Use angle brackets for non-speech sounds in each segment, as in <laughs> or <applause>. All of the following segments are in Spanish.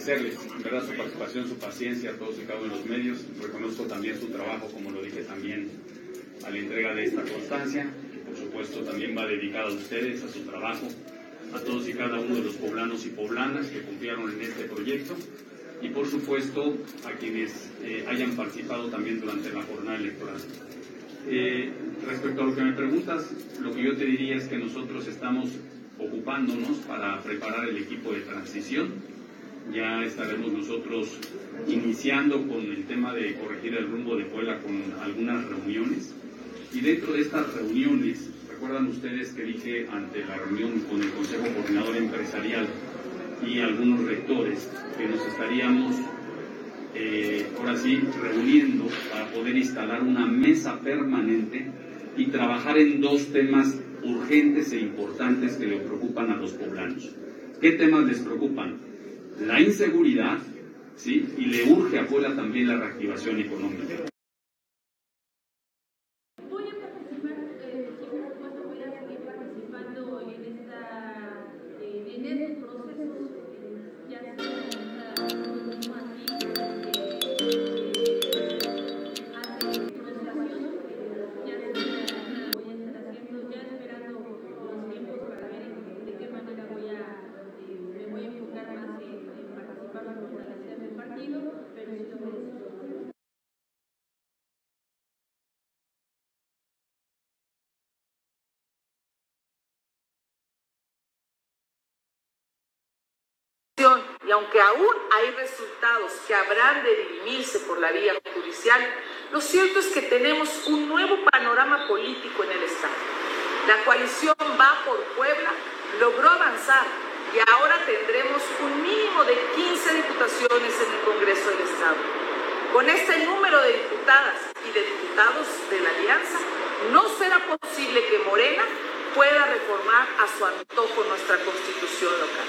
agradecerles, verdad, su participación, su paciencia a todos y cada uno de los medios. Reconozco también su trabajo, como lo dije también, a la entrega de esta constancia, por supuesto también va dedicada a ustedes, a su trabajo, a todos y cada uno de los poblanos y poblanas que confiaron en este proyecto y por supuesto a quienes eh, hayan participado también durante la jornada electoral. Eh, respecto a lo que me preguntas, lo que yo te diría es que nosotros estamos ocupándonos para preparar el equipo de transición. Ya estaremos nosotros iniciando con el tema de corregir el rumbo de Puebla con algunas reuniones. Y dentro de estas reuniones, recuerdan ustedes que dije ante la reunión con el Consejo Coordinador Empresarial y algunos rectores que nos estaríamos eh, ahora sí reuniendo para poder instalar una mesa permanente y trabajar en dos temas urgentes e importantes que le preocupan a los poblanos. ¿Qué temas les preocupan? La inseguridad, ¿sí? Y le urge a Puebla también la reactivación económica. Aunque aún hay resultados que habrán de dirimirse por la vía judicial, lo cierto es que tenemos un nuevo panorama político en el Estado. La coalición Va por Puebla logró avanzar y ahora tendremos un mínimo de 15 diputaciones en el Congreso del Estado. Con este número de diputadas y de diputados de la Alianza, no será posible que Morena pueda reformar a su antojo nuestra constitución local.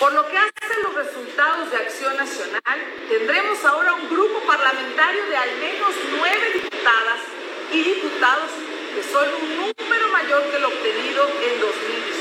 Por lo que hace los resultados de Acción Nacional, tendremos ahora un grupo parlamentario de al menos nueve diputadas y diputados, que son un número mayor que el obtenido en 2018.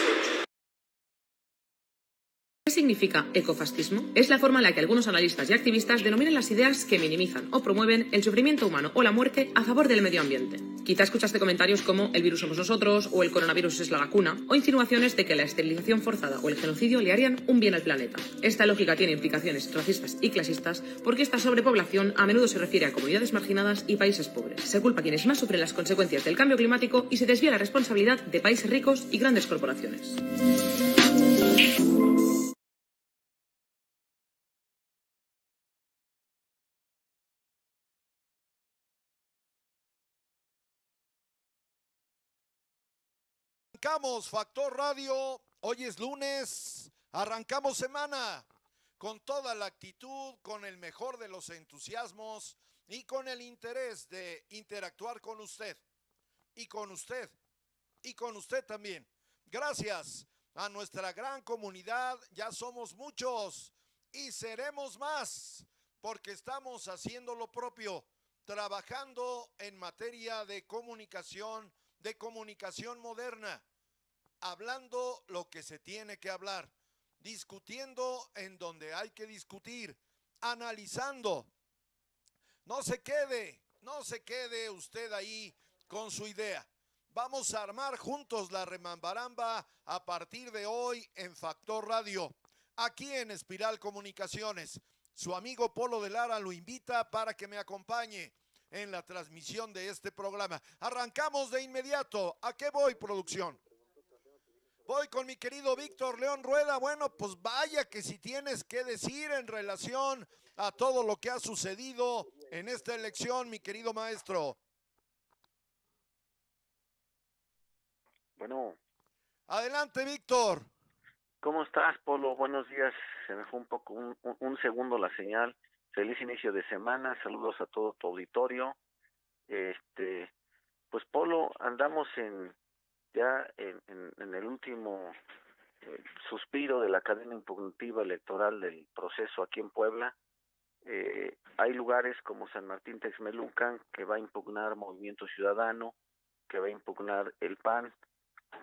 ¿Qué significa ecofascismo? Es la forma en la que algunos analistas y activistas denominan las ideas que minimizan o promueven el sufrimiento humano o la muerte a favor del medio ambiente. Quizá escuchaste comentarios como el virus somos nosotros o el coronavirus es la vacuna o insinuaciones de que la esterilización forzada o el genocidio le harían un bien al planeta. Esta lógica tiene implicaciones racistas y clasistas porque esta sobrepoblación a menudo se refiere a comunidades marginadas y países pobres. Se culpa a quienes más sufren las consecuencias del cambio climático y se desvía la responsabilidad de países ricos y grandes corporaciones. Arrancamos Factor Radio, hoy es lunes, arrancamos semana con toda la actitud, con el mejor de los entusiasmos y con el interés de interactuar con usted y con usted y con usted también. Gracias a nuestra gran comunidad, ya somos muchos y seremos más porque estamos haciendo lo propio, trabajando en materia de comunicación, de comunicación moderna hablando lo que se tiene que hablar, discutiendo en donde hay que discutir, analizando. No se quede, no se quede usted ahí con su idea. Vamos a armar juntos la remambaramba a partir de hoy en Factor Radio, aquí en Espiral Comunicaciones. Su amigo Polo de Lara lo invita para que me acompañe en la transmisión de este programa. Arrancamos de inmediato. ¿A qué voy, producción? Voy con mi querido Víctor León Rueda. Bueno, pues vaya que si tienes que decir en relación a todo lo que ha sucedido en esta elección, mi querido maestro. Bueno. Adelante, Víctor. ¿Cómo estás, Polo? Buenos días. Se me fue un poco, un, un segundo la señal. Feliz inicio de semana. Saludos a todo tu auditorio. Este, pues Polo, andamos en ya en, en, el último eh, suspiro de la cadena impugnativa electoral del proceso aquí en Puebla, eh, hay lugares como San Martín Texmelucan que va a impugnar Movimiento Ciudadano, que va a impugnar el PAN,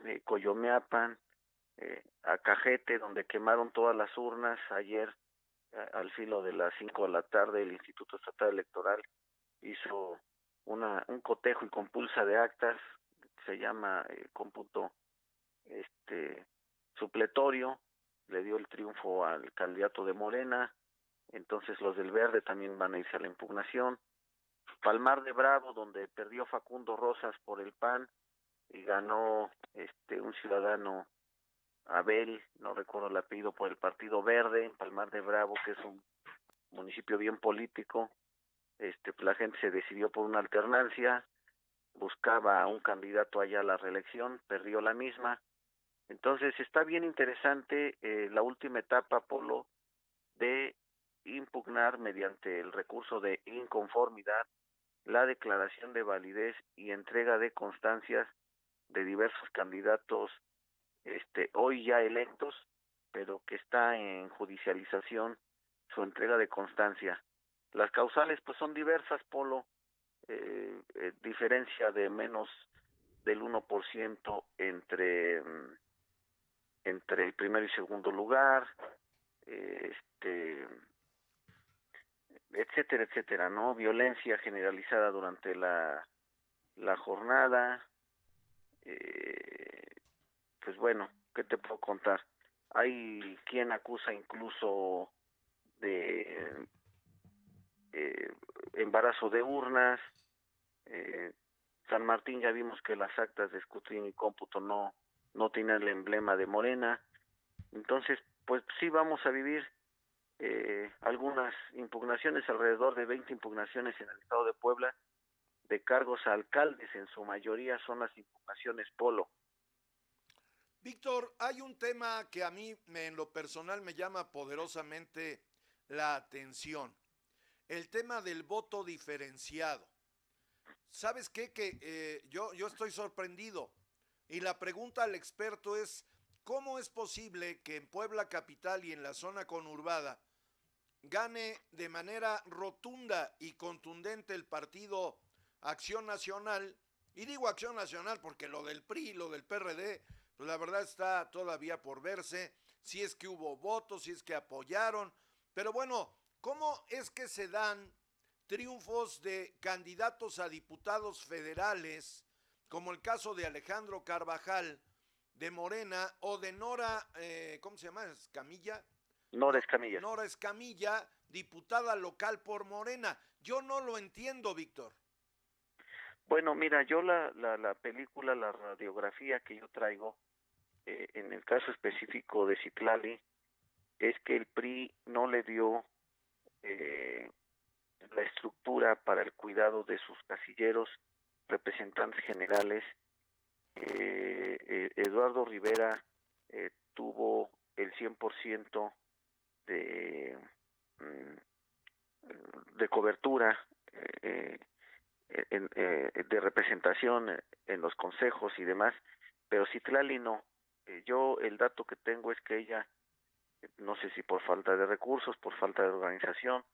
eh, Coyomeapan, eh, Acajete, donde quemaron todas las urnas ayer al filo de las 5 de la tarde el Instituto Estatal Electoral hizo una, un cotejo y compulsa de actas, se llama eh, cómputo este supletorio, le dio el triunfo al candidato de Morena, entonces los del Verde también van a irse a la impugnación. Palmar de Bravo, donde perdió Facundo Rosas por el PAN y ganó este un ciudadano Abel, no recuerdo el apellido, por el Partido Verde, Palmar de Bravo, que es un municipio bien político. Este, la gente se decidió por una alternancia, buscaba a un candidato allá a la reelección, perdió la misma. Entonces está bien interesante eh, la última etapa, Polo, de impugnar mediante el recurso de inconformidad la declaración de validez y entrega de constancias de diversos candidatos este hoy ya electos, pero que está en judicialización su entrega de constancia. Las causales pues son diversas, Polo, eh, eh diferencia de menos del 1% entre mm, entre el primer y segundo lugar, este etcétera, etcétera, ¿no? Violencia generalizada durante la, la jornada, eh, pues bueno, ¿qué te puedo contar? Hay quien acusa incluso de eh, embarazo de urnas. Eh, San Martín ya vimos que las actas de escrutinio y cómputo no, no tienen el emblema de Morena. Entonces, pues sí vamos a vivir eh, algunas impugnaciones, alrededor de 20 impugnaciones en el estado de Puebla, de cargos a alcaldes, en su mayoría son las impugnaciones polo. Víctor, hay un tema que a mí en lo personal me llama poderosamente la atención. El tema del voto diferenciado. ¿Sabes qué? Que eh, yo, yo estoy sorprendido. Y la pregunta al experto es, ¿cómo es posible que en Puebla Capital y en la zona conurbada gane de manera rotunda y contundente el partido Acción Nacional? Y digo Acción Nacional porque lo del PRI, lo del PRD, pues la verdad está todavía por verse, si es que hubo votos, si es que apoyaron, pero bueno, ¿cómo es que se dan triunfos de candidatos a diputados federales, como el caso de Alejandro Carvajal de Morena o de Nora, eh, ¿cómo se llama? Escamilla. Nora Escamilla. Nora Escamilla, diputada local por Morena. Yo no lo entiendo, Víctor. Bueno, mira, yo la, la, la película, la radiografía que yo traigo, eh, en el caso específico de Citlali, es que el PRI no le dio eh, la estructura para el cuidado de sus casilleros, representantes generales. Eh, eh Eduardo Rivera eh, tuvo el 100% de, mm, de cobertura eh, en, de representación en los consejos y demás, pero Citlali no. Eh, yo el dato que tengo es que ella, no sé si por falta de recursos, por falta de organización,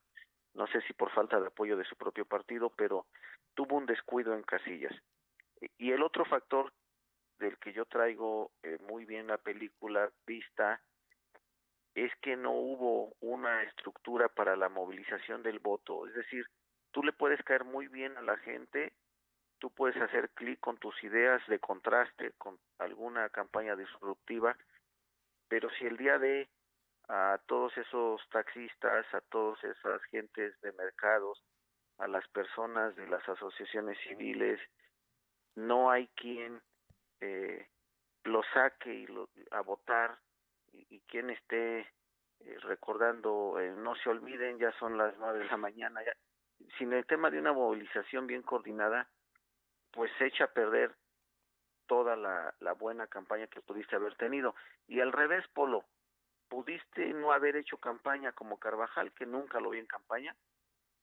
no sé si por falta de apoyo de su propio partido, pero tuvo un descuido en casillas. Y el otro factor del que yo traigo eh, muy bien la película vista es que no hubo una estructura para la movilización del voto. Es decir, tú le puedes caer muy bien a la gente tú puedes hacer clic con tus ideas de contraste con alguna campaña disruptiva, pero si el día de a todos esos taxistas, a todas esas gentes de mercados, a las personas de las asociaciones civiles, no hay quien eh, lo saque y lo, a votar y, quien esté eh, recordando, eh, no se olviden, ya son las nueve de la mañana, sin el tema de una movilización bien coordinada, pues se echa a perder toda la buena campaña que pudiste haber tenido. Y al revés, Polo, pudiste no haber hecho campaña como Carvajal, que nunca lo vi en campaña,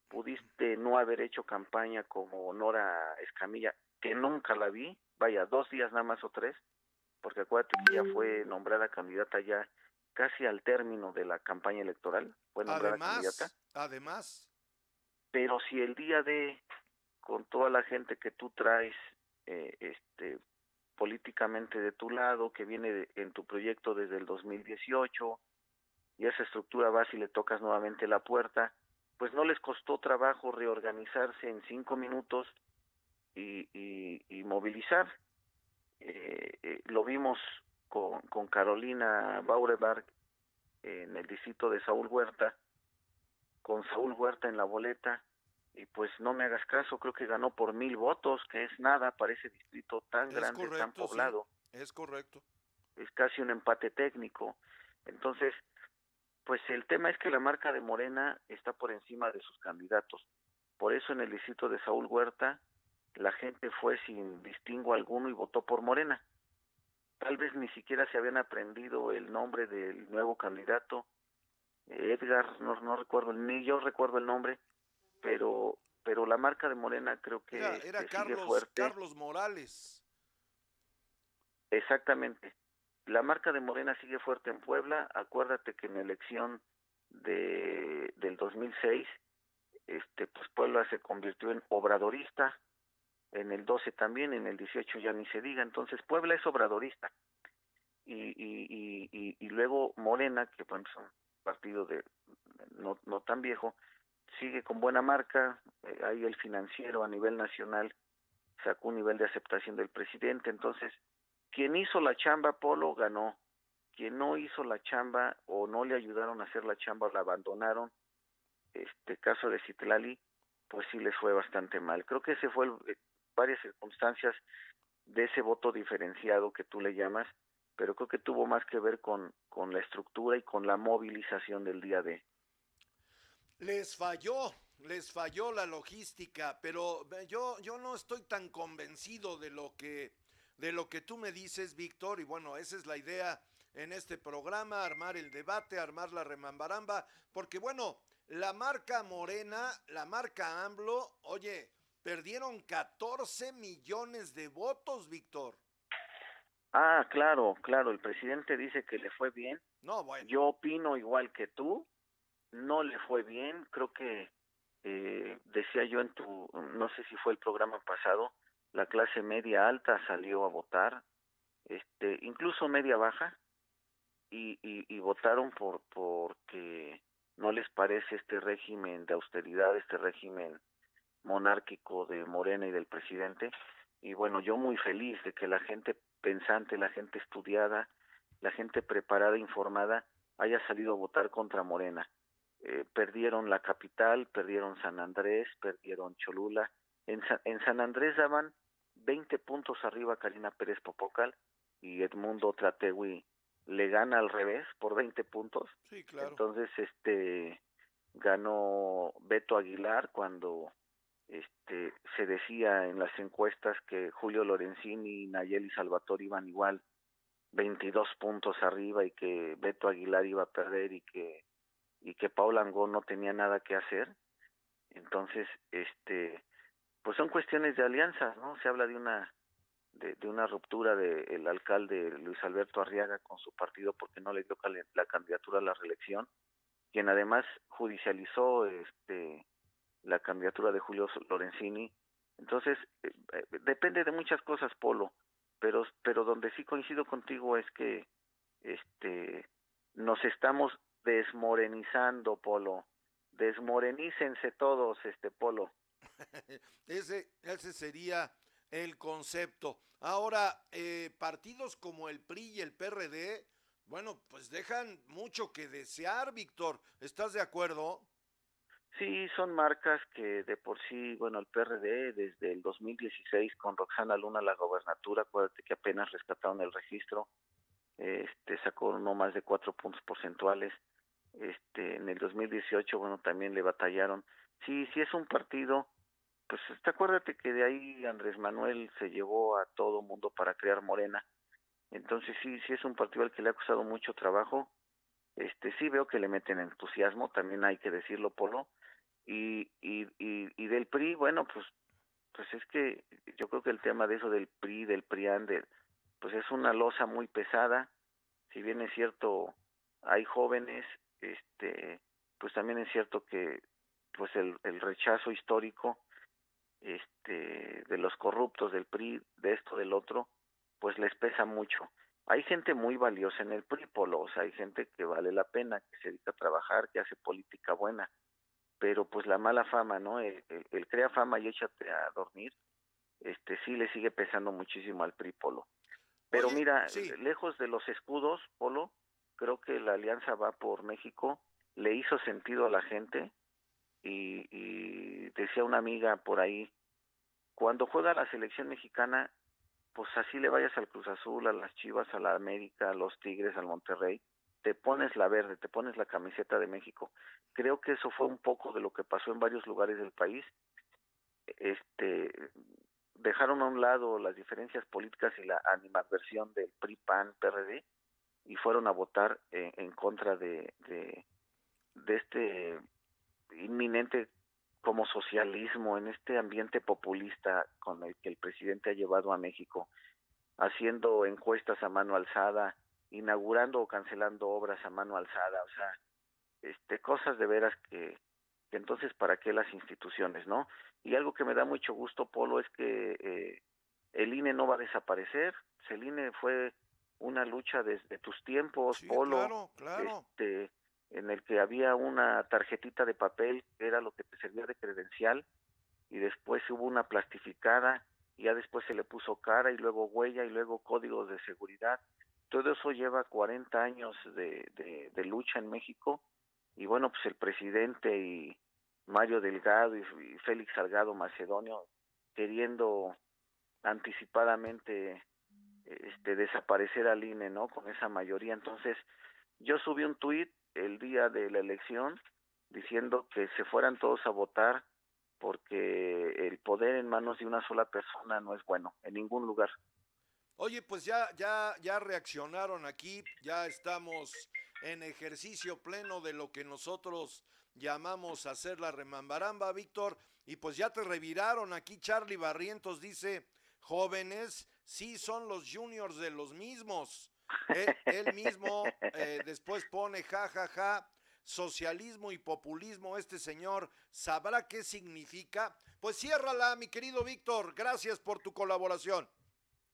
pudiste no haber hecho campaña como Nora Escamilla, que nunca la vi, vaya, dos días nada más o tres, porque acuérdate que ya fue nombrada candidata ya casi al término de la campaña electoral, fue nombrada además, candidata. Además. Pero si el día de con toda la gente que tú traes eh, este, políticamente de tu lado, que viene en tu proyecto desde el 2018, y esa estructura va si le tocas nuevamente la puerta, pues no les costó trabajo reorganizarse en cinco minutos y, y, movilizar. Eh, eh, lo vimos con, con Carolina Baureberg en el distrito de Saúl Huerta, con Saúl Huerta en la boleta, y pues no me hagas caso, creo que ganó por mil votos, que es nada para ese distrito tan grande, tan poblado. es correcto. Es casi un empate técnico. Entonces, pues el tema es que la marca de Morena está por encima de sus candidatos. Por eso en el distrito de Saúl Huerta la gente fue sin distingo alguno y votó por Morena. Tal vez ni siquiera se habían aprendido el nombre del nuevo candidato, Edgar, no, no recuerdo, ni yo recuerdo el nombre, pero pero la marca de Morena creo que, era, Carlos, Carlos Morales. Exactamente la marca de Morena sigue fuerte en Puebla. Acuérdate que en la elección de, del 2006, este, pues Puebla se convirtió en obradorista. En el 12 también, en el 18 ya ni se diga. Entonces Puebla es obradorista. Y, y, y, y, luego Morena, que bueno, es un partido de no, no tan viejo, sigue con buena marca. Eh, ahí el financiero a nivel nacional sacó un nivel de aceptación del presidente. Entonces, quien hizo la chamba, Polo, ganó. Quien no hizo la chamba o no le ayudaron a hacer la chamba o la abandonaron, este caso de Citlali, pues sí les fue bastante mal. Creo que ese fue eh, varias circunstancias de ese voto diferenciado que tú le llamas, pero creo que tuvo más que ver con, con la estructura y con la movilización del día de. Les falló, les falló la logística, pero yo, yo no estoy tan convencido de lo que de lo que tú me dices, Víctor, y bueno, esa es la idea en este programa, armar el debate, armar la remambaramba, porque bueno, la marca Morena, la marca AMLO, oye, perdieron 14 millones de votos, Víctor. Ah, claro, claro, el presidente dice que le fue bien. No, bueno. Yo opino igual que tú, no le fue bien, creo que eh, decía yo en tu, no sé si fue el programa pasado, la clase media alta salió a votar, este, incluso media baja, y, y, votaron por porque no les parece este régimen de austeridad, este régimen monárquico de Morena y del presidente. Y bueno, yo muy feliz de que la gente pensante, la gente estudiada, la gente preparada, informada, haya salido a votar contra Morena. Eh, perdieron la capital, perdieron San Andrés, perdieron Cholula. En, en San Andrés daban 20 puntos arriba Karina Pérez Popocal y Edmundo Trategui le gana al revés por 20 puntos. Sí, claro. Entonces, este ganó Beto Aguilar cuando este se decía en las encuestas que Julio Lorenzini y Nayeli Salvatore iban igual 22 puntos arriba y que Beto Aguilar iba a perder y que y que Paula Angón no tenía nada que hacer. Entonces, este pues son cuestiones de alianzas, ¿no? Se habla de una de, una ruptura del alcalde Luis Alberto Arriaga con su partido porque no le dio la candidatura a la reelección, quien además judicializó este la candidatura de Julio Lorenzini. Entonces, eh, eh, depende de muchas cosas, Polo, pero pero donde sí coincido contigo es que este nos estamos desmorenizando, Polo. Desmorenícense todos, este Polo. <laughs> ese, ese sería el concepto. Ahora, eh, partidos como el PRI y el PRD, bueno, pues dejan mucho que desear, Víctor. ¿Estás de acuerdo? Sí, son marcas que de por sí, bueno, el PRD desde el 2016 con Roxana Luna la gobernatura, acuérdate que apenas rescataron el registro, este sacó no más de cuatro puntos porcentuales. Este, en el 2018, bueno, también le batallaron. Sí, sí es un partido pues este, acuérdate que de ahí Andrés Manuel se llevó a todo mundo para crear Morena. Entonces sí, sí es un partido al que le ha costado mucho trabajo. Este sí veo que le meten entusiasmo, también hay que decirlo, Polo. Y, y, y, del PRI, bueno, pues pues es que yo creo que el tema de eso del PRI, del PRIAN, pues es una losa muy pesada. Si bien es cierto, hay jóvenes, este, pues también es cierto que pues el, rechazo histórico este de los corruptos del PRI, de esto del otro, pues les pesa mucho. Hay gente muy valiosa en el PRI, Polo, o sea, hay gente que vale la pena, que se dedica a trabajar, que hace política buena, pero pues la mala fama, ¿no? El, crea fama y échate a dormir, este sí le sigue pesando muchísimo al PRI, Polo. Pero mira, lejos de los escudos, Polo, creo que la alianza va por México, le hizo sentido a la gente y, y decía una amiga por ahí, cuando juega la selección mexicana, pues así le vayas al Cruz Azul, a las Chivas, a la América, a los Tigres, al Monterrey, te pones la verde, te pones la camiseta de México. Creo que eso fue un poco de lo que pasó en varios lugares del país. Este dejaron a un lado las diferencias políticas y la animadversión del PRI, PAN, PRD y fueron a votar en, contra de este inminente como socialismo en este ambiente populista con el que el presidente ha llevado a México, haciendo encuestas a mano alzada, inaugurando o cancelando obras a mano alzada, o sea, este cosas de veras que, que entonces para qué las instituciones, ¿no? Y algo que me da mucho gusto, Polo, es que eh, el INE no va a desaparecer, el INE fue una lucha desde tus tiempos, Polo, claro, claro. Este, en el que había una tarjetita de papel que era lo que te servía de credencial y después hubo una plastificada y ya después se le puso cara y luego huella y luego códigos de seguridad. Todo eso lleva 40 años de, de, lucha en México y bueno, pues el presidente y Mario Delgado y, Félix Salgado Macedonio queriendo anticipadamente este desaparecer al INE, ¿no? Con esa mayoría. Entonces, yo subí un tuit el día de la elección diciendo que se fueran todos a votar porque el poder en manos de una sola persona no es bueno en ningún lugar. Oye, pues ya ya ya reaccionaron aquí, ya estamos en ejercicio pleno de lo que nosotros llamamos hacer la remambaramba, Víctor, y pues ya te reviraron aquí Charlie Barrientos dice, "Jóvenes, sí son los juniors de los mismos." Él, mismo eh, después pone ja, ja, ja, socialismo y populismo, este señor sabrá qué significa. Pues ciérrala, mi querido Víctor, gracias por tu colaboración.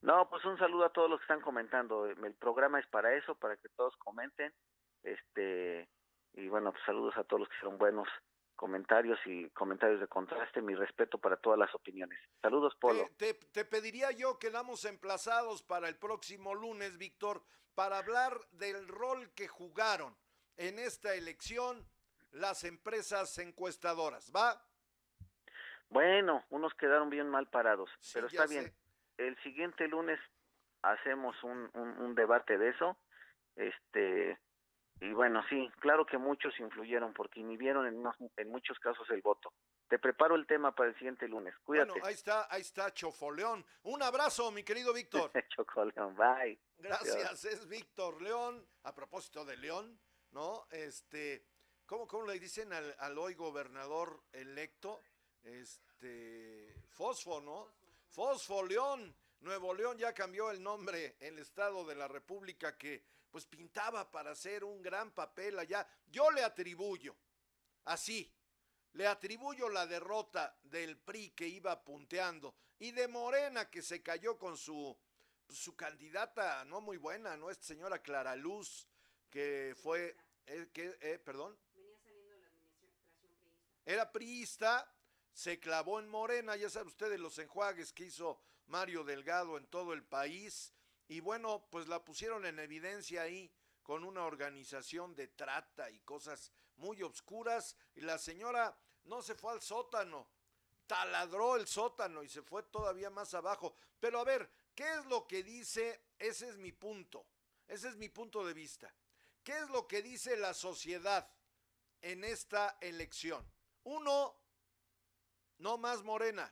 No, pues un saludo a todos los que están comentando. El programa es para eso, para que todos comenten. Este, y bueno, pues saludos a todos los que son buenos comentarios y comentarios de contraste, mi respeto para todas las opiniones. Saludos, Polo. Te, te, pediría yo, quedamos emplazados para el próximo lunes, Víctor, para hablar del rol que jugaron en esta elección las empresas encuestadoras, ¿va? Bueno, unos quedaron bien mal parados, pero está bien. El siguiente lunes hacemos un, un, un debate de eso. Este, y bueno, sí, claro que muchos influyeron porque inhibieron en, en muchos casos el voto. Te preparo el tema para el siguiente lunes. Cuídate. Bueno, ahí está, ahí está Chofoleón. Un abrazo, mi querido Víctor. <laughs> Chocoleón, bye. Gracias, es Víctor León. A propósito de León, ¿no? Este, ¿cómo, cómo le dicen al, al hoy gobernador electo? Este, Fosfo, ¿no? Fosfo León. Nuevo León ya cambió el nombre el estado de la República que pues pintaba para hacer un gran papel allá. Yo le atribuyo, así, le atribuyo la derrota del PRI que iba punteando y de Morena que se cayó con su, pues, su candidata no muy buena, ¿no? Esta señora Clara Luz, que fue, eh, que, eh, perdón. Venía saliendo de la administración priista. Era priista, se clavó en Morena, ya saben ustedes los enjuagues que hizo Mario Delgado en todo el país y bueno, pues la pusieron en evidencia ahí con una organización de trata y cosas muy obscuras. Y la señora no se fue al sótano, taladró el sótano y se fue todavía más abajo. Pero a ver, ¿qué es lo que dice? Ese es mi punto. Ese es mi punto de vista. ¿Qué es lo que dice la sociedad en esta elección? Uno, no más Morena.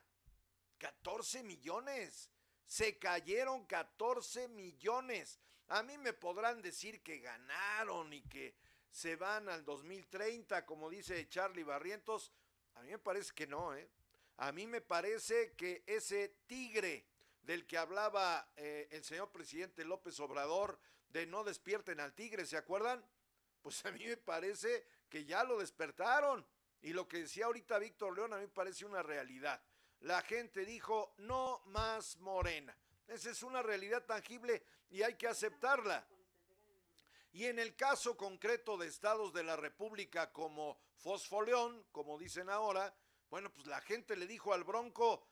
14 millones se cayeron 14 millones. A mí me podrán decir que ganaron y que se van al 2030, como dice Charlie Barrientos. A mí me parece que no, ¿eh? A mí me parece que ese tigre del que hablaba eh, el señor presidente López Obrador, de no despierten al tigre, ¿se acuerdan? Pues a mí me parece que ya lo despertaron. Y lo que decía ahorita Víctor León a mí me parece una realidad. La gente dijo no más morena. Esa es una realidad tangible y hay que aceptarla. Y en el caso concreto de estados de la República como Fosfoleón, como dicen ahora, bueno, pues la gente le dijo al Bronco,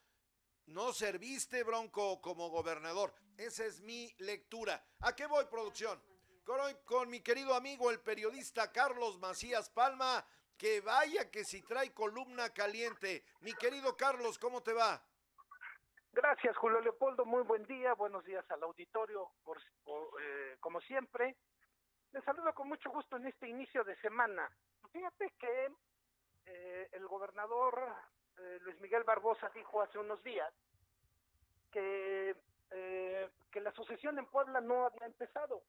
no serviste Bronco como gobernador. Esa es mi lectura. ¿A qué voy, producción? Con, con mi querido amigo, el periodista Carlos Macías Palma, que vaya que si trae columna caliente. Mi querido Carlos, ¿cómo te va? Gracias, Julio Leopoldo. Muy buen día. Buenos días al auditorio, por, eh, como siempre. Les saludo con mucho gusto en este inicio de semana. Fíjate que eh, el gobernador eh, Luis Miguel Barbosa dijo hace unos días que, eh, que la sucesión en Puebla no había empezado.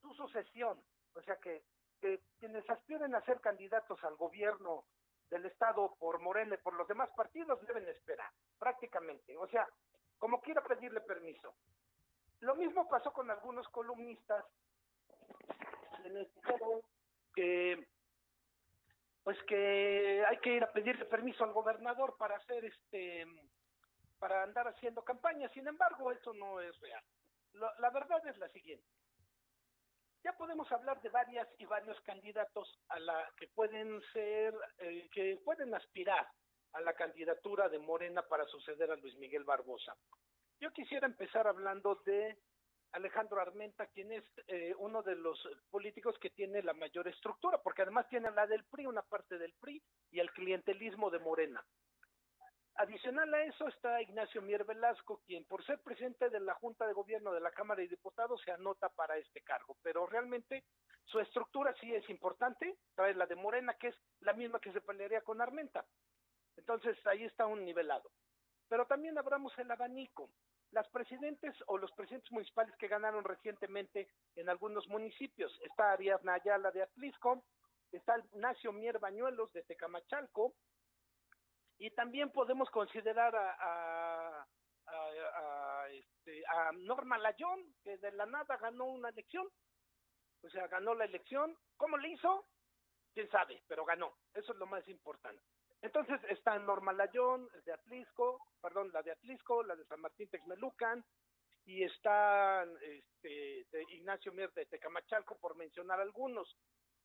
Su sucesión, o sea que, que quienes aspiren a ser candidatos al gobierno del Estado por Morena y por los demás partidos deben esperar, prácticamente. O sea, como quiera pedirle permiso. Lo mismo pasó con algunos columnistas que pues que hay que ir a pedirle permiso al gobernador para hacer este para andar haciendo campaña sin embargo eso no es real Lo, la verdad es la siguiente ya podemos hablar de varias y varios candidatos a la que pueden ser eh, que pueden aspirar a la candidatura de Morena para suceder a Luis Miguel Barbosa yo quisiera empezar hablando de Alejandro Armenta, quien es eh, uno de los políticos que tiene la mayor estructura, porque además tiene la del PRI, una parte del PRI, y el clientelismo de Morena. Adicional a eso está Ignacio Mier Velasco, quien por ser presidente de la Junta de Gobierno de la Cámara de Diputados se anota para este cargo, pero realmente su estructura sí es importante, trae la de Morena, que es la misma que se pelearía con Armenta. Entonces ahí está un nivelado. Pero también abramos el abanico las presidentes o los presidentes municipales que ganaron recientemente en algunos municipios. Está Ariadna Ayala de Atlisco, está Ignacio Mier Bañuelos de Tecamachalco, y también podemos considerar a, a, a, a, este, Norma Layón, que de la nada ganó una elección, o sea, ganó la elección. ¿Cómo le hizo? Quién sabe, pero ganó. Eso es lo más importante. Entonces está Norma Layón, de Atlisco, perdón, la de Atlisco, la de San Martín Texmelucan, y está este, de Ignacio Mier de Tecamachalco, por mencionar algunos.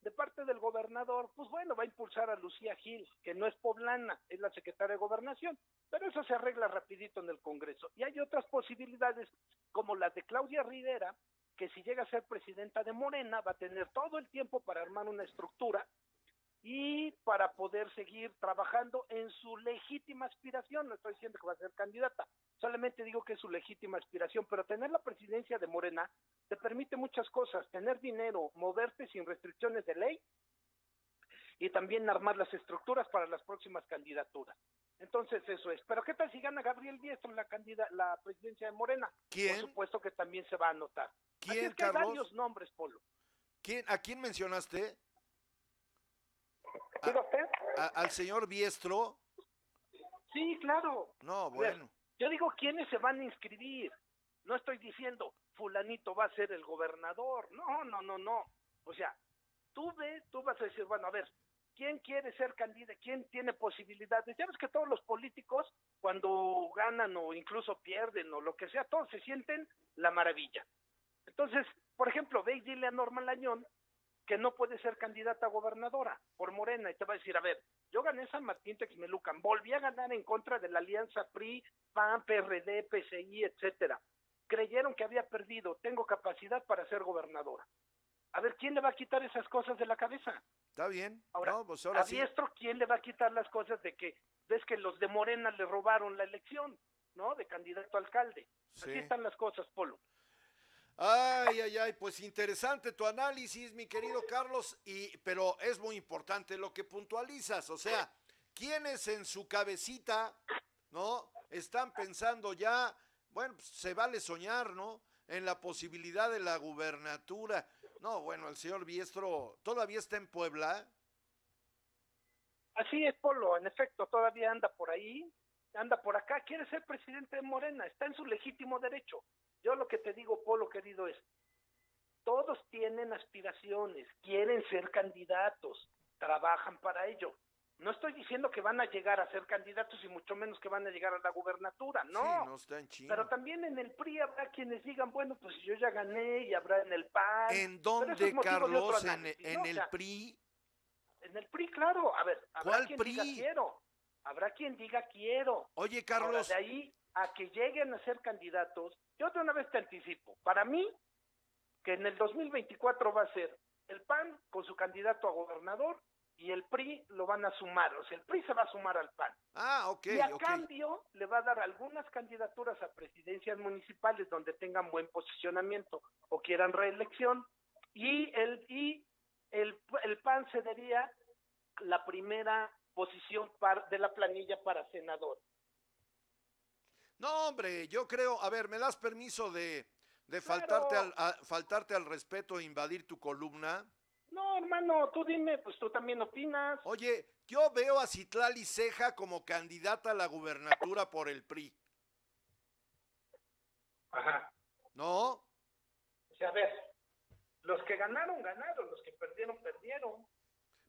De parte del gobernador, pues bueno, va a impulsar a Lucía Gil, que no es poblana, es la secretaria de Gobernación, pero eso se arregla rapidito en el Congreso. Y hay otras posibilidades, como la de Claudia Rivera, que si llega a ser presidenta de Morena, va a tener todo el tiempo para armar una estructura y para poder seguir trabajando en su legítima aspiración. No estoy diciendo que va a ser candidata, solamente digo que es su legítima aspiración, pero tener la presidencia de Morena te permite muchas cosas, tener dinero, moverte sin restricciones de ley y también armar las estructuras para las próximas candidaturas. Entonces eso es. Pero ¿qué tal si gana Gabriel Diestro la candida la presidencia de Morena? ¿Quién? Por supuesto que también se va a anotar. ¿Quién, Así es que Carlos? hay varios nombres, Polo. ¿Quién, ¿A quién mencionaste? ¿Diga usted? ¿A- ¿Al señor Biestro? Sí, claro. No, bueno. Yo digo quiénes se van a inscribir. No estoy diciendo fulanito va a ser el gobernador. No, no, no, no. O sea, tú ves, tú vas a decir, bueno, a ver, ¿quién quiere ser candidato? ¿Quién tiene posibilidades? Ya ves que todos los políticos, cuando ganan o incluso pierden o lo que sea, todos se sienten la maravilla. Entonces, por ejemplo, ve y dile a Norma Lañón que no puede ser candidata a gobernadora por Morena y te va a decir, a ver, yo gané San Martín Texmelucan, volví a ganar en contra de la alianza PRI, PAN, PRD, PCI, etcétera. Creyeron que había perdido, tengo capacidad para ser gobernadora. A ver, ¿quién le va a quitar esas cosas de la cabeza? Está bien. Ahora, no, pues ahora a sí. Diestro, ¿quién le va a quitar las cosas de que ves que los de Morena le robaron la elección, ¿no? De candidato a alcalde. Sí. Así están las cosas, Polo. Ay, ay, ay, pues interesante tu análisis, mi querido Carlos, y pero es muy importante lo que puntualizas, o sea, quienes en su cabecita, ¿no? Están pensando ya, bueno, pues, se vale soñar, ¿no? En la posibilidad de la gubernatura. No, bueno, el señor Biestro todavía está en Puebla. Así es, Polo, en efecto, todavía anda por ahí, anda por acá, quiere ser presidente de Morena, está en su legítimo derecho. Yo lo que te digo, Polo, querido, es, todos tienen aspiraciones, quieren ser candidatos, trabajan para ello. No estoy diciendo que van a llegar a ser candidatos y mucho menos que van a llegar a la gubernatura, no. Sí, no está en China. Pero también en el PRI habrá quienes digan, bueno, pues yo ya gané y habrá en el PAN. ¿En dónde, es Carlos? ¿En, análisis, en ¿no? O el PRI? En el PRI, claro. A ver, habrá ¿Cuál quien PRI? diga quiero. Habrá quien diga quiero. Oye, Ahora, Carlos, de ahí a que lleguen a ser candidatos, yo de una vez te anticipo. Para mí, que en el 2024 va a ser el PAN con su candidato a gobernador y el PRI lo van a sumar. O sea, el PRI se va a sumar al PAN. ah, ok, y a cambio le va a dar algunas candidaturas a presidencias municipales donde tengan buen posicionamiento o quieran reelección y el y el, el PAN cedería la primera posición par- de la planilla para senador. No, hombre, yo creo, a ver, ¿me das permiso de, de Claro. faltarte, al, a- faltarte al respeto e invadir tu columna? No, hermano, tú dime, pues tú también opinas. Oye, yo veo a Citlali Ceja como candidata a la gubernatura por el PRI, Ajá. ¿no? O sea, a ver, los que ganaron, ganaron, los que perdieron, perdieron.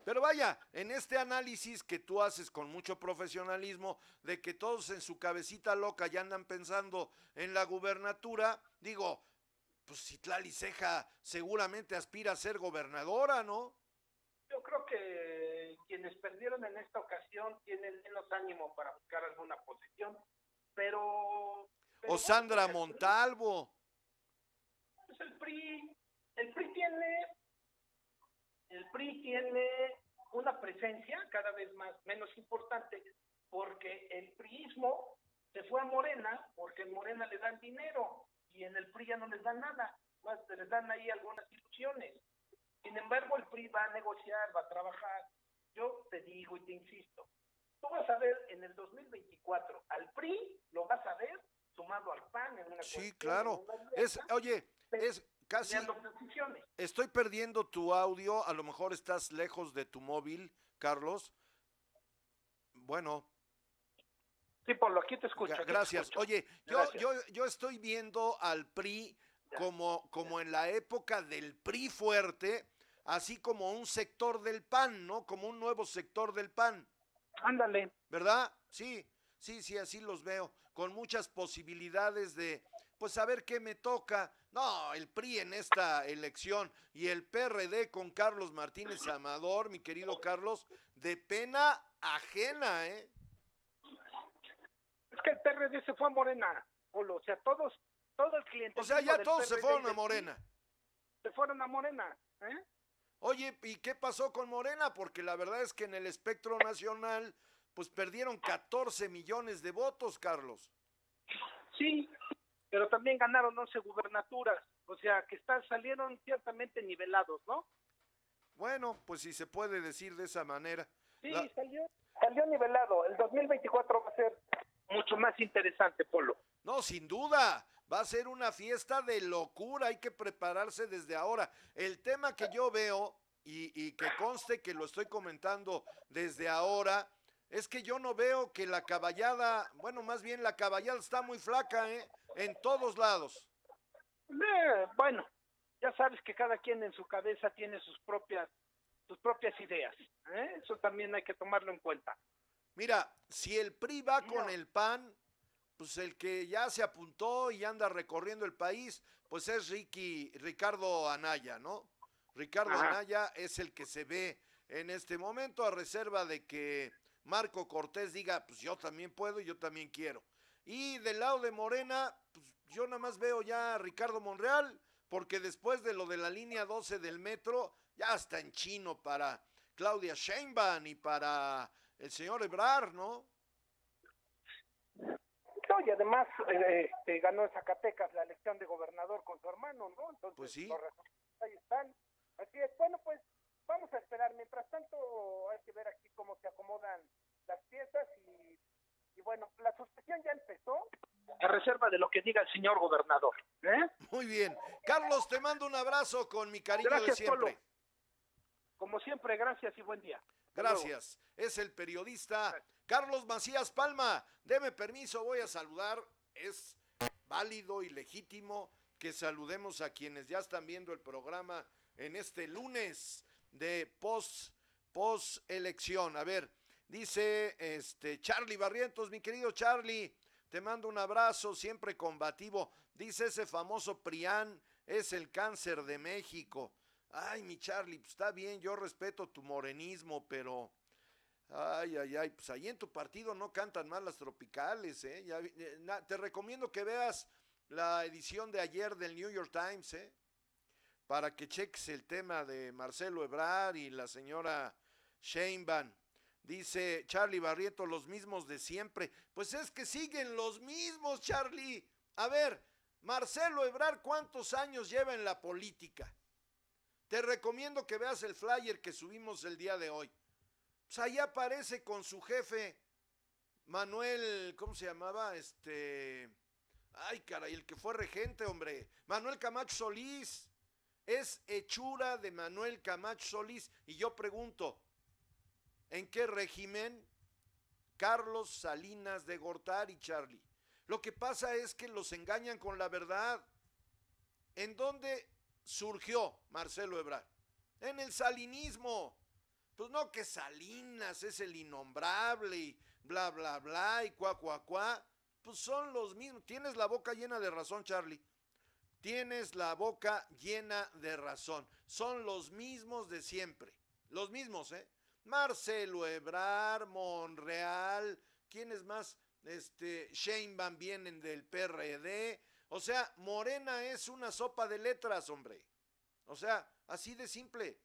Pero vaya, en este análisis que tú haces con mucho profesionalismo, de que todos en su cabecita loca ya andan pensando en la gubernatura, digo, pues Citlali Ceja seguramente aspira a ser gobernadora, ¿no? Yo creo que quienes perdieron en esta ocasión tienen menos ánimo para buscar alguna posición, pero... pero O Sandra bueno, Montalvo. Pues el PRI, el PRI tiene, el PRI tiene una presencia cada vez más menos importante porque el priismo se fue a Morena porque en Morena le dan dinero y en el PRI ya no les dan nada, más les dan ahí algunas ilusiones. Sin embargo, el PRI va a negociar, va a trabajar. Yo te digo y te insisto, tú vas a ver en el 2024 al PRI, lo vas a ver sumado al PAN en una Sí, claro. una Es, oye, es casi, estoy perdiendo tu audio, a lo mejor estás lejos de tu móvil, Carlos. Bueno, Sí, Pablo, aquí te escucho. Aquí te Gracias. escucho. Oye, yo, Gracias. yo, yo estoy viendo al PRI Ya. como, como en la época del PRI fuerte, así como un sector del PAN, ¿no? Como un nuevo sector del PAN, Ándale. ¿verdad? Sí, sí, sí, así los veo, con muchas posibilidades de, pues a ver qué me toca. No, el PRI en esta elección y el PRD con Carlos Martínez Amador, mi querido Carlos, de pena ajena, ¿eh? Es que el PRD se fue a Morena, Polo. O sea, todos, todo el cliente. O sea, ya todos se fueron a Morena. Se fueron a Morena. ¿eh? Oye, ¿y qué pasó con Morena? Porque la verdad es que en el espectro nacional, pues perdieron 14 millones de votos, Carlos. Sí, pero también ganaron 11 gubernaturas. O sea, que están, salieron ciertamente nivelados, ¿no? Bueno, pues si se puede decir de esa manera. Sí, La- salió, salió nivelado. El 2024 va a ser mucho más interesante, Polo. No, sin duda, va a ser una fiesta de locura, hay que prepararse desde ahora. El tema que yo veo, y, y que conste que lo estoy comentando desde ahora, es que yo no veo que la caballada, bueno, más bien la caballada está muy flaca, ¿eh? En todos lados. Eh, bueno, ya sabes que cada quien en su cabeza tiene sus propias sus propias ideas. ¿eh? Eso también hay que tomarlo en cuenta. Mira, si el PRI va con el PAN, pues el que ya se apuntó y anda recorriendo el país, pues es Ricky, Ricardo Anaya, ¿no? Ricardo Ajá. Anaya es el que se ve en este momento, a reserva de que Marco Cortés diga, pues yo también puedo y yo también quiero. Y del lado de Morena, pues yo nada más veo ya a Ricardo Monreal, porque después de lo de la línea 12 del metro, ya está en chino para Claudia Sheinbaum y para el señor Ebrar, ¿no? No, y además eh, este, ganó en Zacatecas la elección de gobernador con su hermano, ¿no? Entonces, Pues sí. los resultados ahí están. Así es, bueno, pues vamos a esperar. Mientras tanto, hay que ver aquí cómo se acomodan las piezas y, y bueno, la suspensión ya empezó. A reserva de lo que diga el señor gobernador. ¿eh? Muy bien. Carlos, te mando un abrazo con mi cariño de Gracias, siempre. Polo. Como siempre, gracias y buen día. Gracias. Es el periodista Carlos Macías Palma. Deme permiso, voy a saludar. Es válido y legítimo que saludemos a quienes ya están viendo el programa en este lunes de post, post elección. A ver, Dice este Charlie Barrientos, mi querido Charlie, te mando un abrazo, siempre combativo. Dice ese famoso Prián, es el cáncer de México. Ay, mi Charlie, pues está bien, yo respeto tu morenismo, pero... Ay, ay, ay, pues ahí en tu partido no cantan más las tropicales, ¿eh? eh te recomiendo que veas la edición de ayer del New York Times, ¿eh? Para que cheques el tema de Marcelo Ebrard y la señora Sheinbaum. Dice Charlie Barrieto, los mismos de siempre. Pues es que siguen los mismos, Charlie. A ver, Marcelo Ebrard, ¿cuántos años lleva en la política? Te recomiendo que veas el flyer que subimos el día de hoy. Pues ahí aparece con su jefe, Manuel, ¿cómo se llamaba? Este. Ay, caray, el que fue regente, hombre. Manuel Camacho Solís. Es hechura de Manuel Camacho Solís. Y yo pregunto, ¿En qué régimen? Carlos Salinas de Gortari, Charlie. Lo que pasa es que los engañan con la verdad. ¿En dónde surgió Marcelo Ebrard? En el salinismo. Pues no que Salinas es el innombrable y bla, bla, bla y cuá, cuá, cuá. Pues son los mismos. Tienes la boca llena de razón, Charlie. Tienes la boca llena de razón. Son los mismos de siempre. Los mismos, ¿eh? Marcelo Ebrar, Monreal, ¿quiénes más? Este, Van vienen del PRD. O sea, Morena es una sopa de letras, hombre. O sea, así de simple.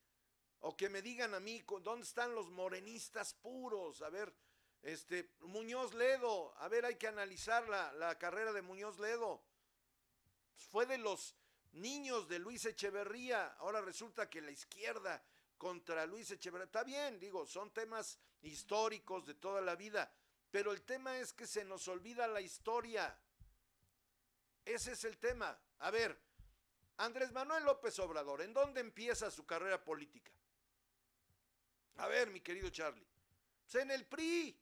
O que me digan a mí, ¿dónde están los morenistas puros? A ver, este, Muñoz Ledo, a ver, hay que analizar la, la carrera de Muñoz Ledo. Fue de los niños de Luis Echeverría, ahora resulta que la izquierda contra Luis Echeverría. Está bien, digo, son temas históricos de toda la vida, pero el tema es que se nos olvida la historia. Ese es el tema. A ver, Andrés Manuel López Obrador, ¿en dónde empieza su carrera política? A ver, mi querido Charlie. Pues en el PRI.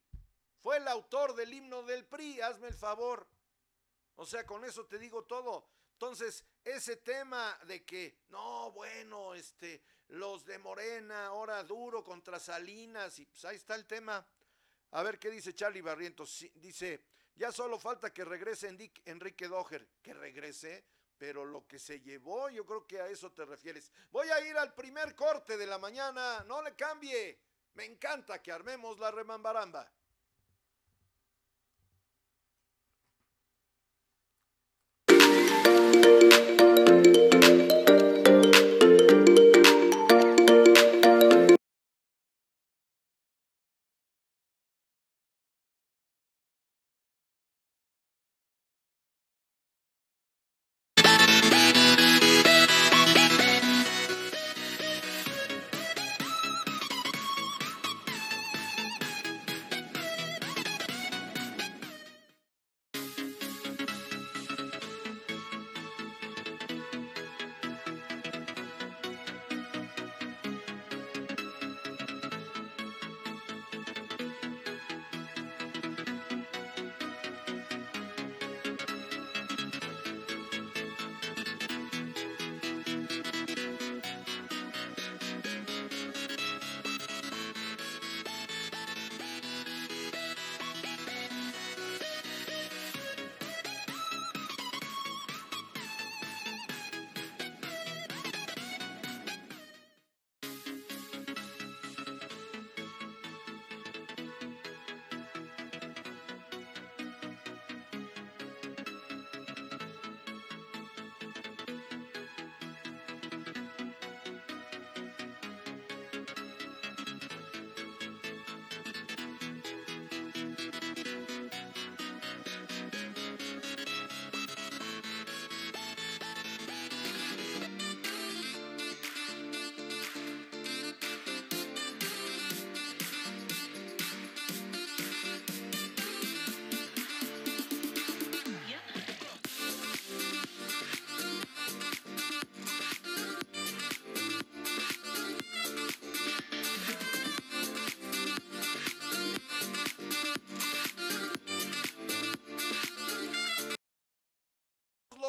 Fue el autor del himno del PRI, hazme el favor. O sea, con eso te digo todo. Entonces, ese tema de que, no, bueno, este, los de Morena, ahora duro contra Salinas, y pues ahí está el tema. A ver qué dice Charlie Barrientos. dice, ya solo falta que regrese Enrique Doher, que regrese, pero lo que se llevó, yo creo que a eso te refieres. Voy a ir al primer corte de la mañana, no le cambie. Me encanta que armemos la remambaramba.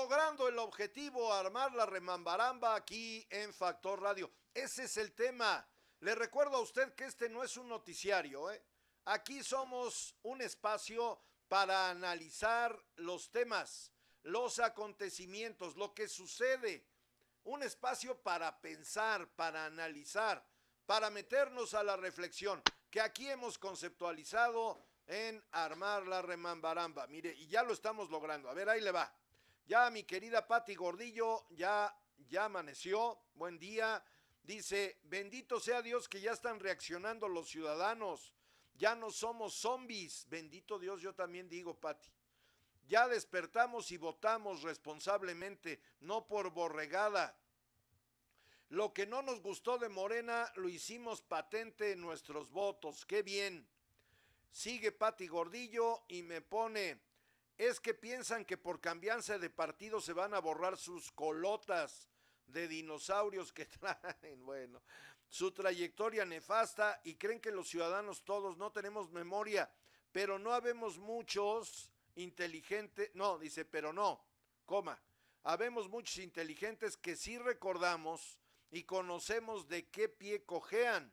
Logrando el objetivo, armar la remambaramba aquí en Factor Radio. Ese es el tema. Le recuerdo a usted que este no es un noticiario, ¿eh? Aquí somos un espacio para analizar los temas, los acontecimientos, lo que sucede. Un espacio para pensar, para analizar, para meternos a la reflexión, que aquí hemos conceptualizado en armar la remambaramba. Mire, y ya lo estamos logrando. A ver, ahí le va. Ya mi querida Patti Gordillo ya ya amaneció. Buen día. Dice, bendito sea Dios que ya están reaccionando los ciudadanos. Ya no somos zombies. Bendito Dios, yo también digo, Patti. Ya despertamos y votamos responsablemente, no por borregada. Lo que no nos gustó de Morena lo hicimos patente en nuestros votos. Qué bien. Sigue Pati Gordillo y me pone, es que piensan que por cambiarse de partido se van a borrar sus colotas de dinosaurios que <laughs> traen, bueno, su trayectoria nefasta y creen que los ciudadanos todos no tenemos memoria, pero no habemos muchos inteligentes, no, dice, pero no, coma, habemos muchos inteligentes que sí recordamos y conocemos de qué pie cojean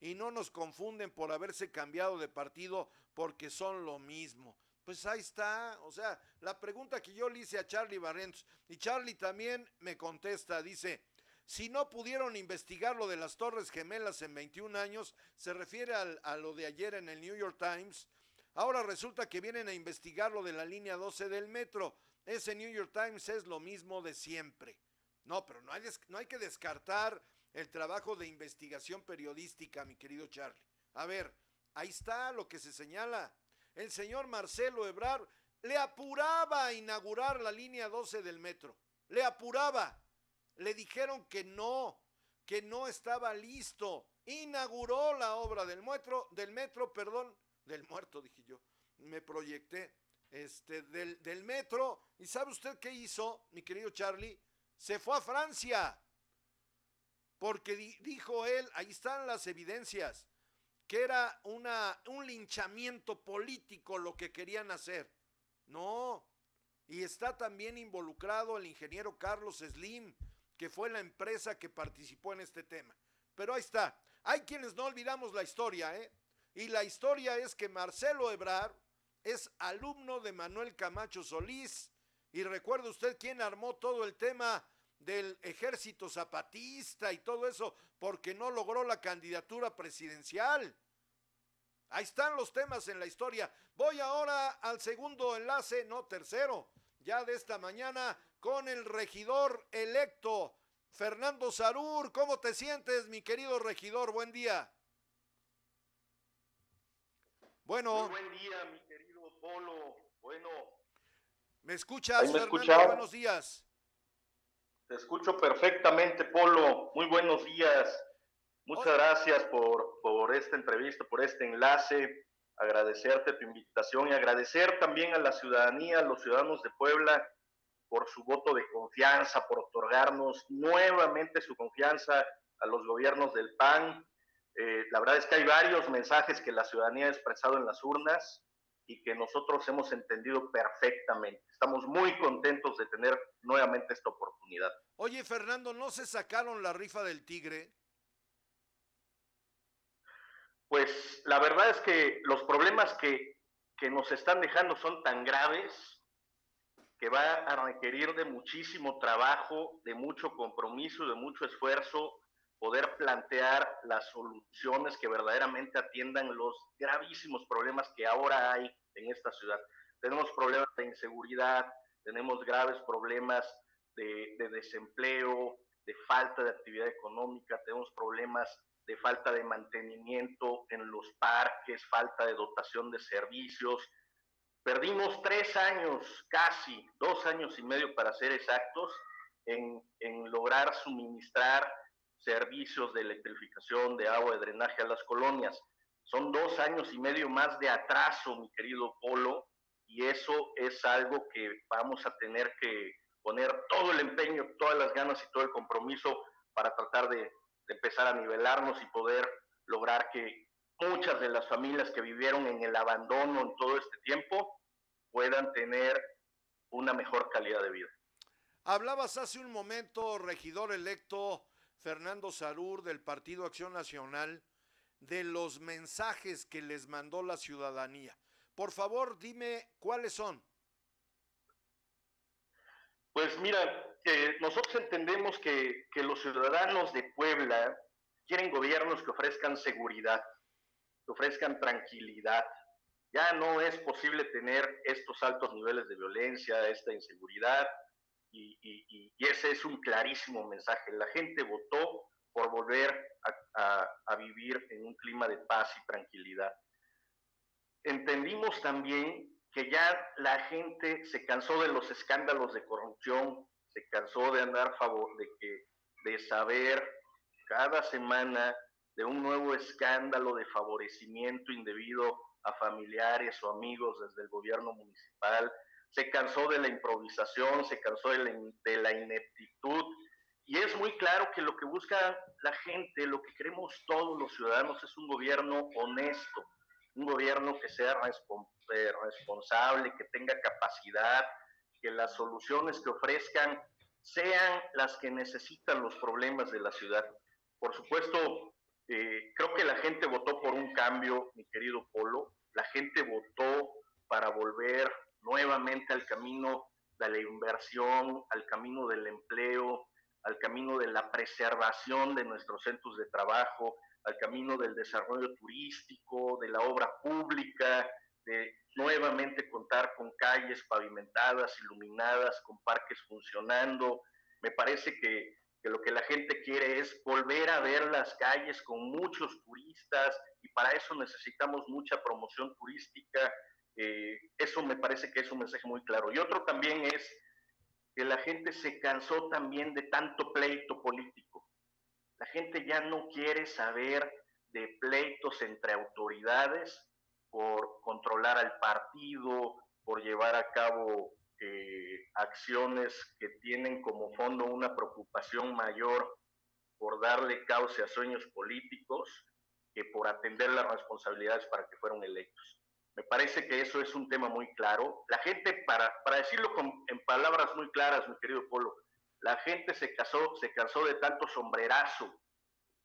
y no nos confunden por haberse cambiado de partido porque son lo mismo. Pues ahí está, o sea, la pregunta que yo le hice a Charlie Barrentos y Charlie también me contesta, dice, si no pudieron investigar lo de las Torres Gemelas en 21 años, se refiere a lo de ayer en el New York Times, ahora resulta que vienen a investigar lo de la línea 12 del metro. Ese New York Times es lo mismo de siempre. No, pero no hay, no hay que descartar el trabajo de investigación periodística, mi querido Charlie. A ver, ahí está lo que se señala. El señor Marcelo Ebrar le apuraba a inaugurar la línea 12 del metro. Le apuraba. Le dijeron que no, que no estaba listo. Inauguró la obra del metro, del metro, perdón, del muerto, dije yo. Me proyecté este, del, del metro. ¿Y sabe usted qué hizo, mi querido Charlie? se fue a Francia. Porque dijo él, ahí están las evidencias, que era una, un linchamiento político lo que querían hacer. No, y está también involucrado el ingeniero Carlos Slim, que fue la empresa que participó en este tema. Pero ahí está. Hay quienes no olvidamos la historia, ¿eh? Y la historia es que Marcelo Ebrar es alumno de Manuel Camacho Solís, y recuerda usted quién armó todo el tema del ejército zapatista y todo eso porque no logró la candidatura presidencial. Ahí están los temas en la historia. Voy ahora al segundo enlace, no tercero, ya de esta mañana con el regidor electo, Fernando Sarur. ¿Cómo te sientes, mi querido regidor? Buen día. Bueno. buen día, mi querido Polo. Bueno, ¿Me escuchas, Fernando? Buenos días. Te escucho perfectamente, Polo. Muy buenos días. Muchas gracias por, por esta entrevista, por este enlace. Agradecerte tu invitación y agradecer también a la ciudadanía, a los ciudadanos de Puebla, por su voto de confianza, por otorgarnos nuevamente su confianza a los gobiernos del PAN. Eh, la verdad es que hay varios mensajes que la ciudadanía ha expresado en las urnas y que nosotros hemos entendido perfectamente. Estamos muy contentos de tener nuevamente esta oportunidad. Oye, Fernando, ¿no se sacaron la rifa del tigre? Pues la verdad es que los problemas que, que nos están dejando son tan graves que va a requerir de muchísimo trabajo, de mucho compromiso, de mucho esfuerzo, poder plantear las soluciones que verdaderamente atiendan los gravísimos problemas que ahora hay en esta ciudad. Tenemos problemas de inseguridad, tenemos graves problemas de, desempleo, de falta de actividad económica, tenemos problemas de falta de mantenimiento en los parques, falta de dotación de servicios. Perdimos tres años, casi dos años y medio para ser exactos, en, en lograr suministrar servicios de electrificación, de agua, de drenaje a las colonias. Son dos años y medio más de atraso, mi querido Polo, y eso es algo que vamos a tener que poner todo el empeño, todas las ganas y todo el compromiso para tratar de, empezar a nivelarnos y poder lograr que muchas de las familias que vivieron en el abandono en todo este tiempo puedan tener una mejor calidad de vida. Hablabas hace un momento, regidor electo, Fernando Sarur del Partido Acción Nacional, de los mensajes que les mandó la ciudadanía. Por favor, dime cuáles son. Pues mira, eh, nosotros entendemos que, que los ciudadanos de Puebla quieren gobiernos que ofrezcan seguridad, que ofrezcan tranquilidad. Ya no es posible tener estos altos niveles de violencia, esta inseguridad, y, ese es un clarísimo mensaje. La gente votó por volver a, a, vivir en un clima de paz y tranquilidad. Entendimos también que ya la gente se cansó de los escándalos de corrupción, se cansó de andar favor de que de saber cada semana de un nuevo escándalo de favorecimiento indebido a familiares o amigos desde el gobierno municipal, se cansó de la improvisación, se cansó de la, de ineptitud y es muy claro que lo que busca la gente, lo que queremos todos los ciudadanos es un gobierno honesto, un gobierno que sea eh, responsable, que tenga capacidad, que las soluciones que ofrezcan sean las que necesitan los problemas de la ciudad. Por supuesto, eh, creo que la gente votó por un cambio, mi querido Polo. La gente votó para volver nuevamente al camino de la inversión, al camino del empleo, al camino de la preservación de nuestros centros de trabajo, al camino del desarrollo turístico, de la obra pública, de nuevamente contar con calles pavimentadas, iluminadas, con parques funcionando. Me parece que, lo que la gente quiere es volver a ver las calles con muchos turistas y para eso necesitamos mucha promoción turística. Eh, eso me parece que es un mensaje muy claro. Y otro también es que la gente se cansó también de tanto pleito político. La gente ya no quiere saber de pleitos entre autoridades por controlar al partido, por llevar a cabo eh, acciones que tienen como fondo una preocupación mayor por darle cauce a sueños políticos que por atender las responsabilidades para que fueron electos. Me parece que eso es un tema muy claro. La gente, para, para decirlo en palabras muy claras, mi querido Polo, la gente se, casó, se cansó de tanto sombrerazo,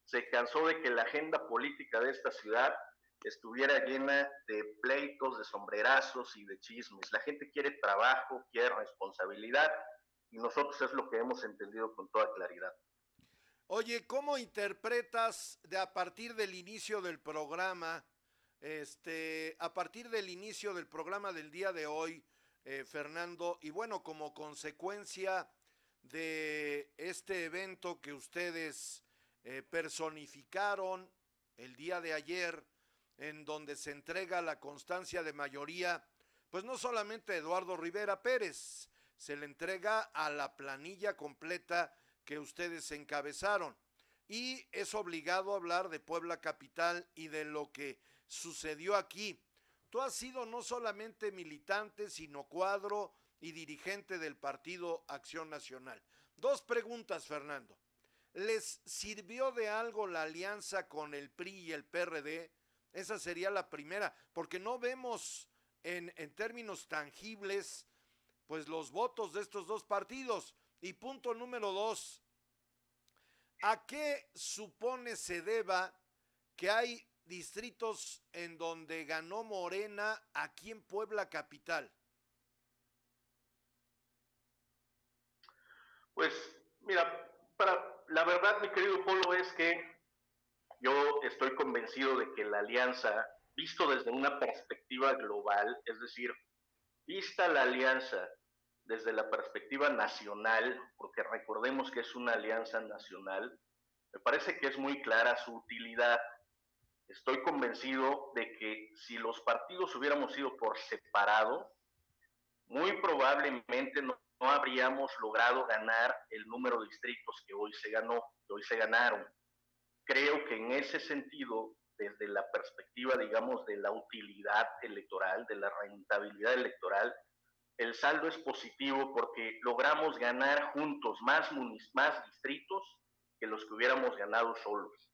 se cansó de que la agenda política de esta ciudad estuviera llena de pleitos, de sombrerazos y de chismes. La gente quiere trabajo, quiere responsabilidad y nosotros es lo que hemos entendido con toda claridad. Oye, ¿cómo interpretas de a partir del inicio del programa, este, a partir del inicio del programa del día de hoy, eh, Fernando, y bueno, como consecuencia de este evento que ustedes eh, personificaron el día de ayer, en donde se entrega la constancia de mayoría, pues no solamente a Eduardo Rivera Pérez, se le entrega a la planilla completa que ustedes encabezaron. Y es obligado a hablar de Puebla Capital y de lo que sucedió aquí. Tú has sido no solamente militante, sino cuadro y dirigente del Partido Acción Nacional. Dos preguntas, Fernando. ¿Les sirvió de algo la alianza con el PRI y el PRD? Esa sería la primera, porque no vemos en, en términos tangibles pues los votos de estos dos partidos. Y punto número dos, ¿a qué supone se deba que hay distritos en donde ganó Morena aquí en Puebla Capital? Pues mira, para, la verdad, mi querido Polo, es que yo estoy convencido de que la alianza, visto desde una perspectiva global, es decir, vista la alianza desde la perspectiva nacional, porque recordemos que es una alianza nacional, me parece que es muy clara su utilidad. Estoy convencido de que si los partidos hubiéramos ido por separado, muy probablemente no, habríamos logrado ganar el número de distritos que hoy se ganó, que hoy se ganaron. Creo que en ese sentido, desde la perspectiva, digamos, de la utilidad electoral, de la rentabilidad electoral, el saldo es positivo porque logramos ganar juntos más distritos que los que hubiéramos ganado solos.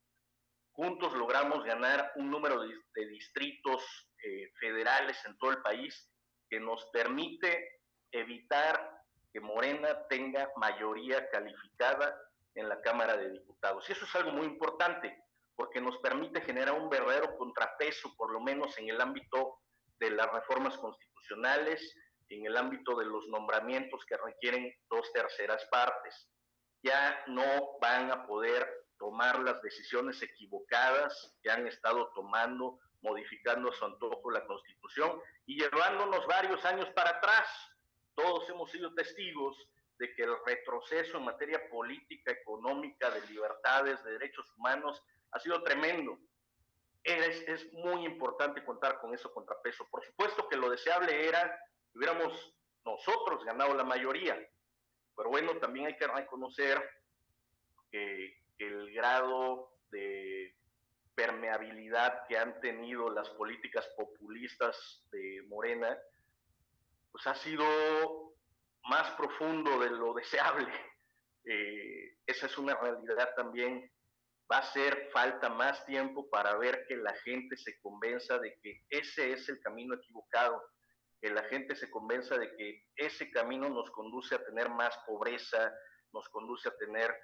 Juntos logramos ganar un número de, distritos eh, federales en todo el país que nos permite evitar que Morena tenga mayoría calificada en la Cámara de Diputados. Y eso es algo muy importante, porque nos permite generar un verdadero contrapeso, por lo menos en el ámbito de las reformas constitucionales, en el ámbito de los nombramientos que requieren dos terceras partes. Ya no van a poder tomar las decisiones equivocadas que han estado tomando, modificando a su antojo la Constitución y llevándonos varios años para atrás. Todos hemos sido testigos de que el retroceso en materia política, económica, de libertades, de derechos humanos, ha sido tremendo. Es, es muy importante contar con eso contrapeso. Por supuesto que lo deseable era que hubiéramos nosotros ganado la mayoría, pero bueno, también hay que reconocer que el grado de permeabilidad que han tenido las políticas populistas de Morena, pues ha sido más profundo de lo deseable. <laughs> Eh, esa es una realidad también. Va a hacer falta más tiempo para ver que la gente se convenza de que ese es el camino equivocado, que la gente se convenza de que ese camino nos conduce a tener más pobreza, nos conduce a tener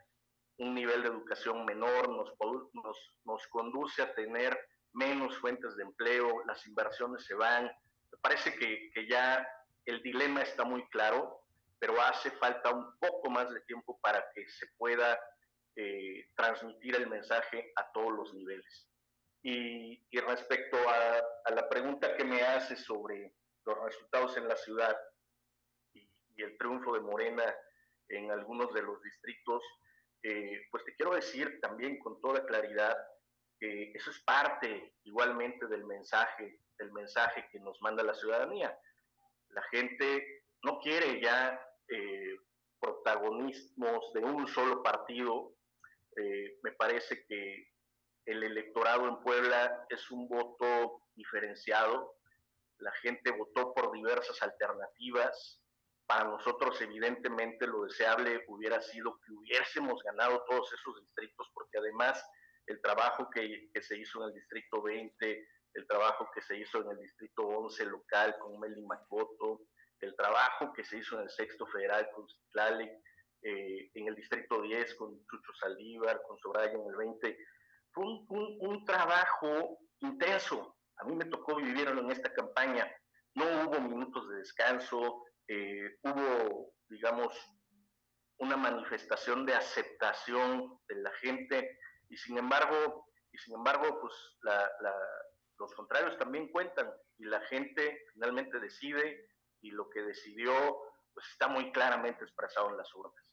un nivel de educación menor, nos, conduce a tener menos fuentes de empleo, las inversiones se van. Me parece que, que ya el dilema está muy claro, pero hace falta un poco más de tiempo para que se pueda eh, transmitir el mensaje a todos los niveles. Y, respecto a, la pregunta que me hace sobre los resultados en la ciudad y el triunfo de Morena en algunos de los distritos, eh, pues te quiero decir también con toda claridad que eso es parte igualmente del mensaje, del mensaje que nos manda la ciudadanía. La gente no quiere ya eh, protagonismos de un solo partido. Eh, me parece que el electorado en Puebla es un voto diferenciado. La gente votó por diversas alternativas. Para nosotros, evidentemente, lo deseable hubiera sido que hubiésemos ganado todos esos distritos, porque además el trabajo que, se hizo en el distrito 20, el trabajo que se hizo en el distrito 11 local con Meli Macoto, el trabajo que se hizo en el sexto federal con Citlali, eh, en el distrito 10 con Chucho Saldívar, con Soraya en el 20, fue un, un, trabajo intenso. A mí me tocó vivirlo en esta campaña. No hubo minutos de descanso, eh, hubo, digamos, una manifestación de aceptación de la gente y sin embargo, y sin embargo, pues la, la, los contrarios también cuentan y la gente finalmente decide y lo que decidió pues está muy claramente expresado en las urnas.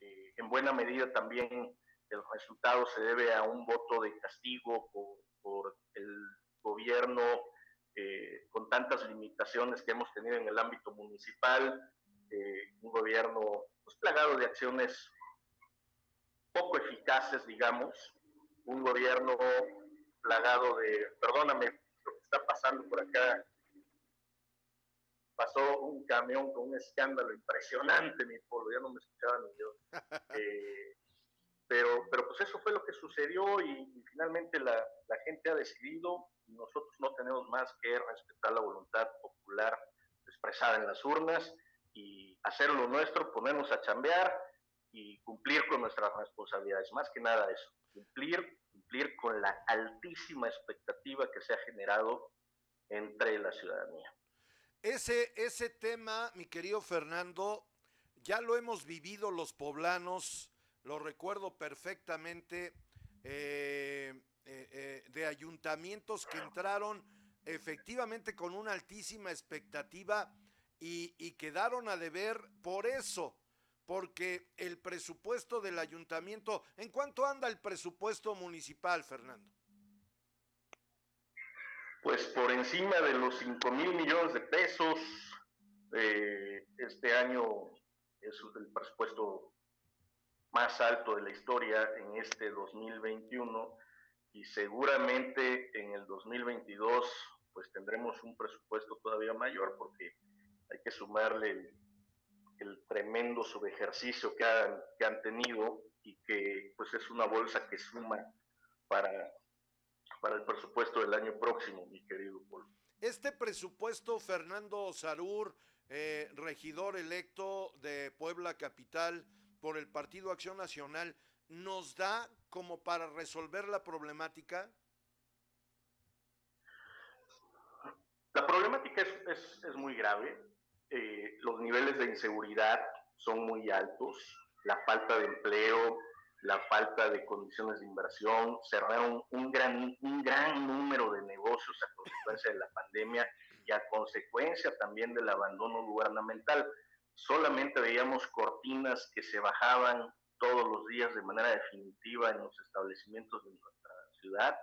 Eh, en buena medida también el resultado se debe a un voto de castigo por, por el gobierno eh, con tantas limitaciones que hemos tenido en el ámbito municipal, eh, un gobierno pues, plagado de acciones poco eficaces, digamos, un gobierno plagado de, perdóname, lo que está pasando por acá pasó un camión con un escándalo impresionante, mi pueblo, ya no me escuchaban ni yo. <laughs> Eh, pero, pero pues eso fue lo que sucedió y, finalmente la, la, gente ha decidido y nosotros no tenemos más que respetar la voluntad popular expresada en las urnas y hacer lo nuestro, ponernos a chambear y cumplir con nuestras responsabilidades, más que nada eso, cumplir, cumplir con la altísima expectativa que se ha generado entre la ciudadanía. Ese, ese tema, mi querido Fernando, ya lo hemos vivido los poblanos, lo recuerdo perfectamente, eh, eh, eh, de ayuntamientos que entraron efectivamente con una altísima expectativa y, y quedaron a deber por eso, porque el presupuesto del ayuntamiento, ¿en cuánto anda el presupuesto municipal, Fernando? pues por encima de los 5 mil millones de pesos. Este año es el presupuesto más alto de la historia en este 2021 y seguramente en el 2022 pues tendremos un presupuesto todavía mayor porque hay que sumarle el, el tremendo subejercicio que han, que han tenido y que pues es una bolsa que suma para para el presupuesto del año próximo, mi querido Paul. Este presupuesto, Fernando Sarur, eh, regidor electo de Puebla Capital por el Partido Acción Nacional, nos da como para resolver la problemática? La problemática es, es, muy grave. Eh, los niveles de inseguridad son muy altos. La falta de empleo, la falta de condiciones de inversión, cerraron un gran, un gran número de negocios a consecuencia de la pandemia y a consecuencia también del abandono gubernamental. Solamente veíamos cortinas que se bajaban todos los días de manera definitiva en los establecimientos de nuestra ciudad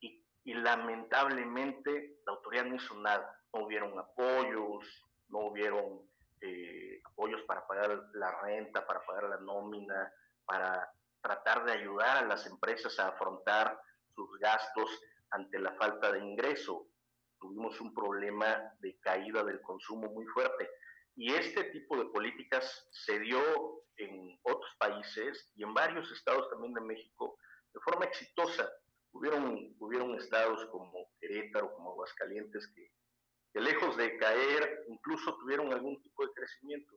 y, lamentablemente la autoridad no hizo nada. No hubieron apoyos, no hubieron eh, apoyos para pagar la renta, para pagar la nómina, para tratar de ayudar a las empresas a afrontar sus gastos ante la falta de ingreso. Tuvimos un problema de caída del consumo muy fuerte. Y este tipo de políticas se dio en otros países y en varios estados también de México de forma exitosa. Hubieron, hubieron estados como Querétaro, como Aguascalientes, que, lejos de caer, incluso tuvieron algún tipo de crecimiento.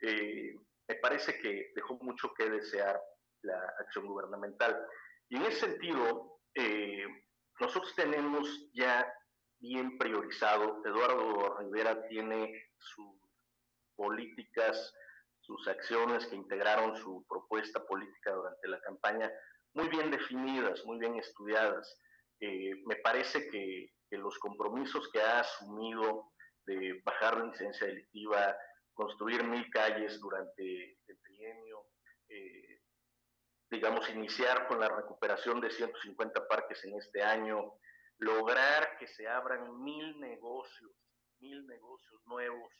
Eh, me parece que dejó mucho que desear la acción gubernamental. Y en ese sentido, eh, nosotros tenemos ya bien priorizado, Eduardo Rivera tiene sus políticas, sus acciones que integraron su propuesta política durante la campaña, muy bien definidas, muy bien estudiadas. Eh, me parece que, que, los compromisos que ha asumido de bajar la incidencia delictiva, construir mil calles durante el trienio, eh, digamos, iniciar con la recuperación de 150 parques en este año, lograr que se abran mil negocios, mil negocios nuevos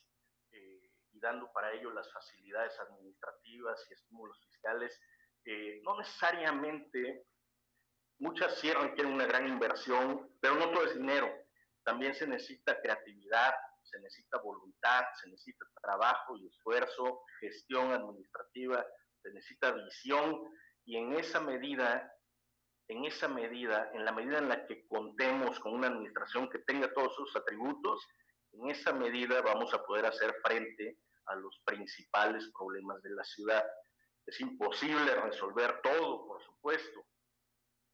eh, y dando para ello las facilidades administrativas y estímulos fiscales, eh, no necesariamente, muchas sí requieren una gran inversión, pero no todo es dinero. También se necesita creatividad, se necesita voluntad, se necesita trabajo y esfuerzo, gestión administrativa, se necesita visión y en esa medida, en esa medida, en la medida en la que contemos con una administración que tenga todos sus atributos, en esa medida vamos a poder hacer frente a los principales problemas de la ciudad. Es imposible resolver todo, por supuesto,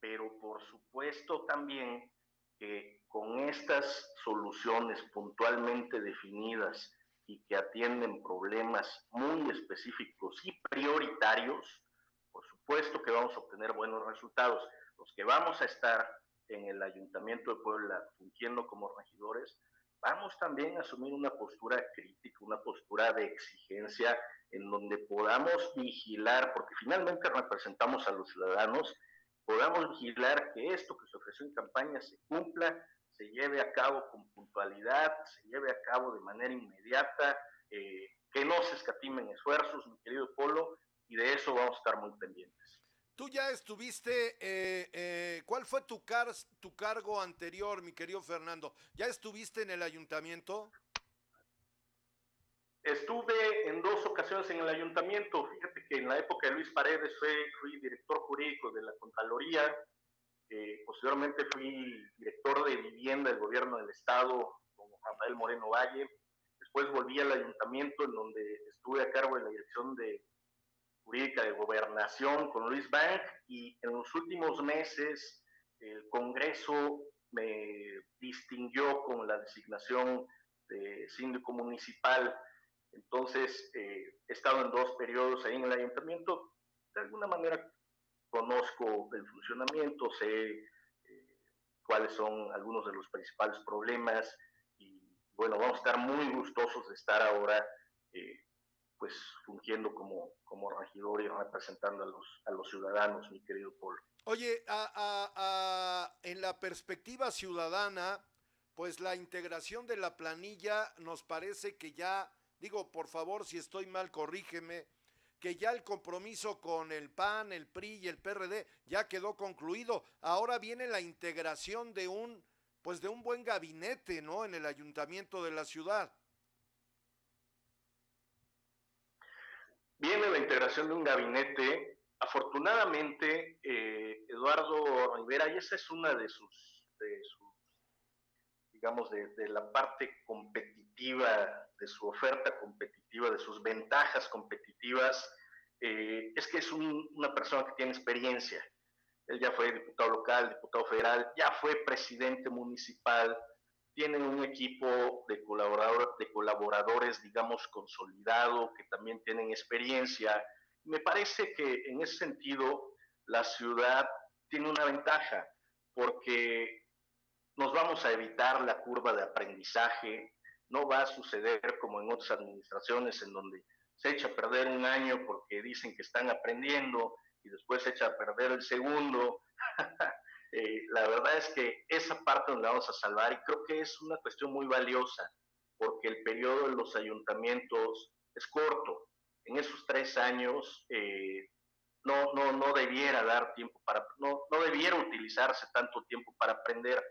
pero por supuesto también que con estas soluciones puntualmente definidas y que atienden problemas muy específicos y prioritarios, por supuesto que vamos a obtener buenos resultados. Los que vamos a estar en el Ayuntamiento de Puebla fungiendo como regidores, vamos también a asumir una postura crítica, una postura de exigencia en donde podamos vigilar, porque finalmente representamos a los ciudadanos, podamos vigilar que esto que se ofreció en campaña se cumpla se lleve a cabo con puntualidad, se lleve a cabo de manera inmediata, eh, que no se escatimen esfuerzos, mi querido Polo, y de eso vamos a estar muy pendientes. Tú ya estuviste, eh, eh, ¿cuál fue tu, car tu cargo anterior, mi querido Fernando? ¿Ya estuviste en el ayuntamiento? Estuve en dos ocasiones en el ayuntamiento. Fíjate que en la época de Luis Paredes fui director jurídico de la Contraloría, eh, posteriormente fui director de vivienda del gobierno del estado con Rafael Moreno Valle. Después volví al ayuntamiento en donde estuve a cargo de la dirección de jurídica de gobernación con Luis Bank y en los últimos meses el Congreso me distinguió con la designación de síndico municipal. Entonces eh, he estado en dos periodos ahí en el ayuntamiento. De alguna manera conozco el funcionamiento, sé eh, cuáles son algunos de los principales problemas y bueno, vamos a estar muy gustosos de estar ahora eh, pues fungiendo como, como regidor y representando a los, a los ciudadanos, mi querido Paul. Oye, en la perspectiva ciudadana, pues la integración de la planilla nos parece que ya, digo, por favor, si estoy mal, corrígeme, que ya el compromiso con el PAN, el PRI y el PRD ya quedó concluido. Ahora viene la integración de un pues de un buen gabinete, ¿no? En el ayuntamiento de la ciudad. Viene la integración de un gabinete. Afortunadamente, eh, Eduardo Rivera, y esa es una de sus, de sus digamos, de, la parte competitiva, de su oferta competitiva, de sus ventajas competitivas, eh, es que es una persona que tiene experiencia. Él ya fue diputado local, diputado federal, ya fue presidente municipal, tiene un equipo de, colaborador, de colaboradores, digamos, consolidado, que también tienen experiencia. Me parece que en ese sentido la ciudad tiene una ventaja, porque nos vamos a evitar la curva de aprendizaje, no va a suceder como en otras administraciones en donde se echa a perder un año porque dicen que están aprendiendo y después se echa a perder el segundo. <laughs> Eh, la verdad es que esa parte nos la vamos a salvar y creo que es una cuestión muy valiosa porque el periodo de los ayuntamientos es corto. En esos tres años eh, no, no, no debiera dar tiempo para, no, no debiera utilizarse tanto tiempo para aprender.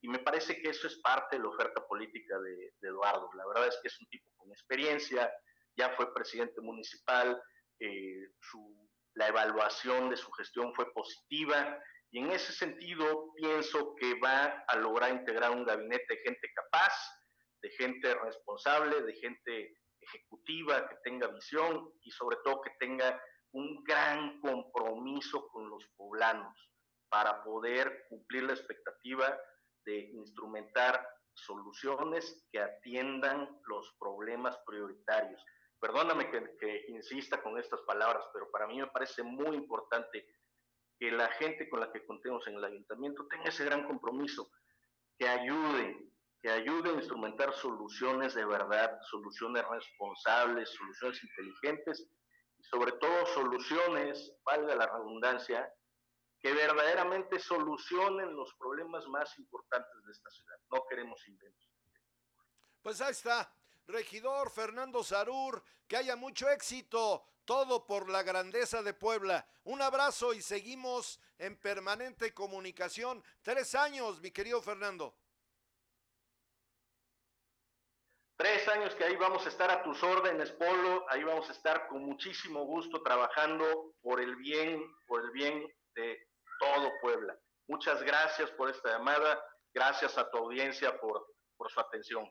Y me parece que eso es parte de la oferta política de, de Eduardo. La verdad es que es un tipo con experiencia, ya fue presidente municipal, eh, su, la evaluación de su gestión fue positiva y en ese sentido pienso que va a lograr integrar un gabinete de gente capaz, de gente responsable, de gente ejecutiva, que tenga visión y sobre todo que tenga un gran compromiso con los poblanos para poder cumplir la expectativa de instrumentar soluciones que atiendan los problemas prioritarios. Perdóname que, insista con estas palabras, pero para mí me parece muy importante que la gente con la que contemos en el ayuntamiento tenga ese gran compromiso, que ayude, que ayude a instrumentar soluciones de verdad, soluciones responsables, soluciones inteligentes y sobre todo soluciones, valga la redundancia, que verdaderamente solucionen los problemas más importantes de esta ciudad. No queremos inventos. Pues ahí está, regidor Fernando Sarur, que haya mucho éxito, todo por la grandeza de Puebla. Un abrazo y seguimos en permanente comunicación. Tres años, mi querido Fernando. Tres años que ahí vamos a estar a tus órdenes, Polo, ahí vamos a estar con muchísimo gusto trabajando por el bien, por el bien de todo Puebla. Muchas gracias por esta llamada, gracias a tu audiencia por, por su atención.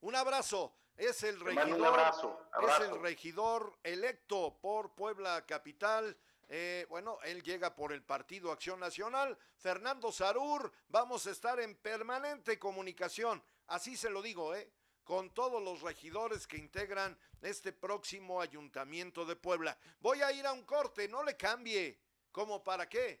Un abrazo. Es el regidor. abrazo, Es el regidor electo por Puebla Capital. Eh, bueno, él llega por el Partido Acción Nacional. Fernando Sarur, vamos a estar en permanente comunicación. Así se lo digo, ¿eh? Con todos los regidores que integran este próximo ayuntamiento de Puebla. Voy a ir a un corte, no le cambie. ¿Cómo para qué?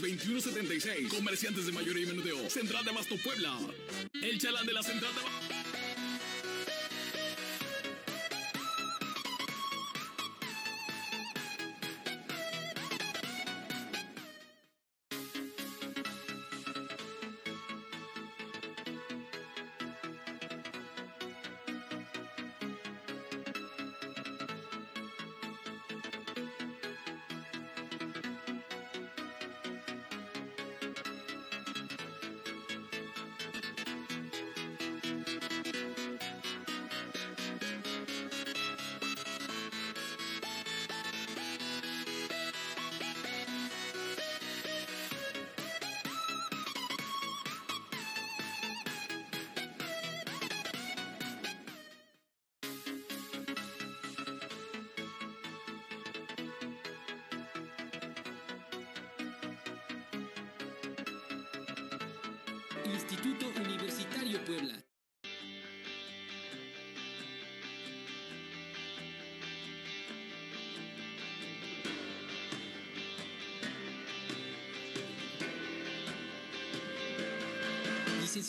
21 76. Comerciantes de mayoría y menudeo. Central de Abasto Puebla. El chalán de la Central de Abasto.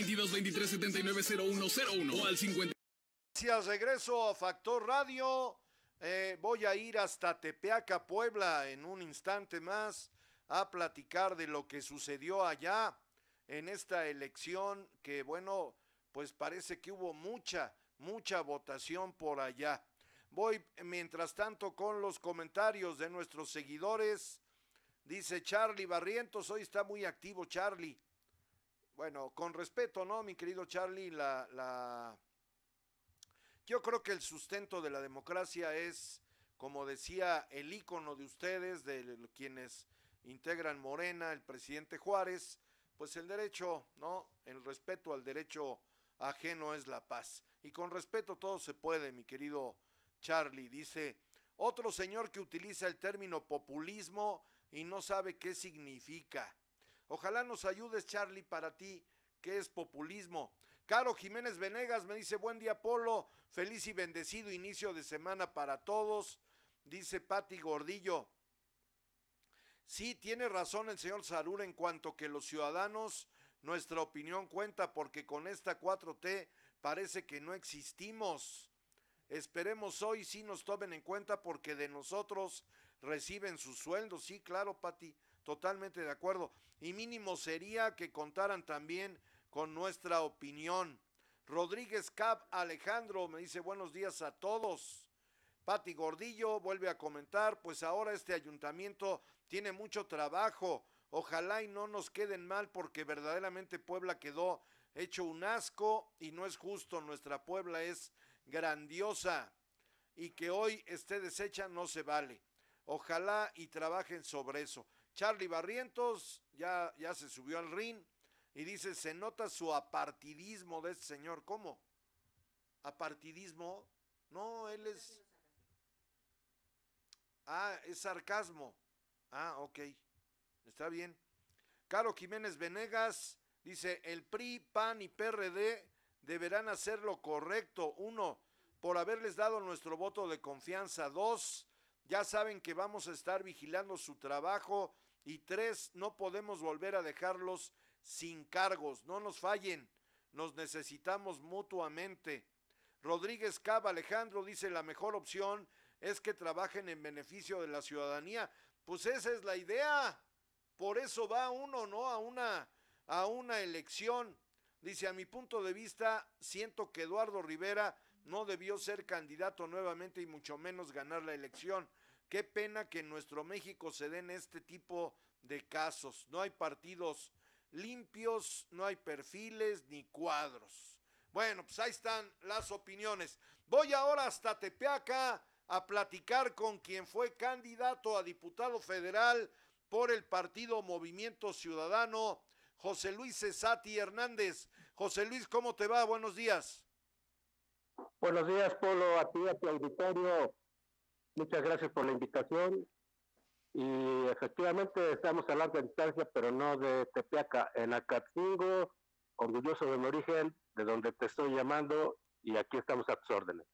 22 23 79 0101 o al 50. Gracias, regreso a Factor Radio. Eh, voy a ir hasta Tepeaca, Puebla, en un instante más a platicar de lo que sucedió allá en esta elección, que bueno, pues parece que hubo mucha, mucha votación por allá. Voy, mientras tanto, con los comentarios de nuestros seguidores. Dice Charlie Barrientos, hoy está muy activo Charlie. Bueno, con respeto, ¿no, mi querido Charlie? La, la... Yo creo que el sustento de la democracia es, como decía el ícono de ustedes, de quienes integran Morena, el presidente Juárez, pues el derecho, ¿no? El respeto al derecho ajeno es la paz. Y con respeto todo se puede, mi querido Charlie. Dice, otro señor que utiliza el término populismo y no sabe qué significa. Ojalá nos ayudes, Charlie, para ti, qué es populismo. Caro Jiménez Venegas me dice, buen día, Polo, feliz y bendecido inicio de semana para todos. Dice Patti Gordillo, Sí, tiene razón el señor Sarur en cuanto que los ciudadanos, nuestra opinión cuenta porque con esta 4T parece que no existimos. Esperemos hoy sí nos tomen en cuenta porque de nosotros reciben sus sueldos. Sí, claro, Pati, totalmente de acuerdo. Y mínimo sería que contaran también con nuestra opinión. Rodríguez Cap Alejandro me dice buenos días a todos. Pati Gordillo vuelve a comentar, pues ahora este ayuntamiento tiene mucho trabajo. Ojalá y no nos queden mal porque verdaderamente Puebla quedó hecho un asco y no es justo. Nuestra Puebla es grandiosa y que hoy esté deshecha no se vale. Ojalá y trabajen sobre eso. Charlie Barrientos ya, ya se subió al ring y dice, se nota su apartidismo de este señor. ¿Cómo? ¿Apartidismo? No, él es... Ah, es sarcasmo. Ah, ok. Está bien. Caro Jiménez Venegas dice, el PRI, PAN y PRD deberán hacer lo correcto. Uno, por haberles dado nuestro voto de confianza. Dos, ya saben que vamos a estar vigilando su trabajo. Y tres, no podemos volver a dejarlos sin cargos. No nos fallen. Nos necesitamos mutuamente. Rodríguez Cava Alejandro dice, la mejor opción es que trabajen en beneficio de la ciudadanía. Pues esa es la idea. Por eso va uno, ¿no? A una, a una elección. Dice, a mi punto de vista, siento que Eduardo Rivera no debió ser candidato nuevamente y mucho menos ganar la elección. Qué pena que en nuestro México se den este tipo de casos. No hay partidos limpios, no hay perfiles ni cuadros. Bueno, pues ahí están las opiniones. Voy ahora hasta Tepeaca a platicar con quien fue candidato a diputado federal por el partido Movimiento Ciudadano, José Luis Cesati Hernández. José Luis, ¿cómo te va? Buenos días. Buenos días, Polo, a ti, a tu auditorio. Muchas gracias por la invitación. Y efectivamente estamos hablando de distancia, pero no de Tepeaca, en Acatzingo, orgulloso de mi origen, de donde te estoy llamando, y aquí estamos a tus órdenes.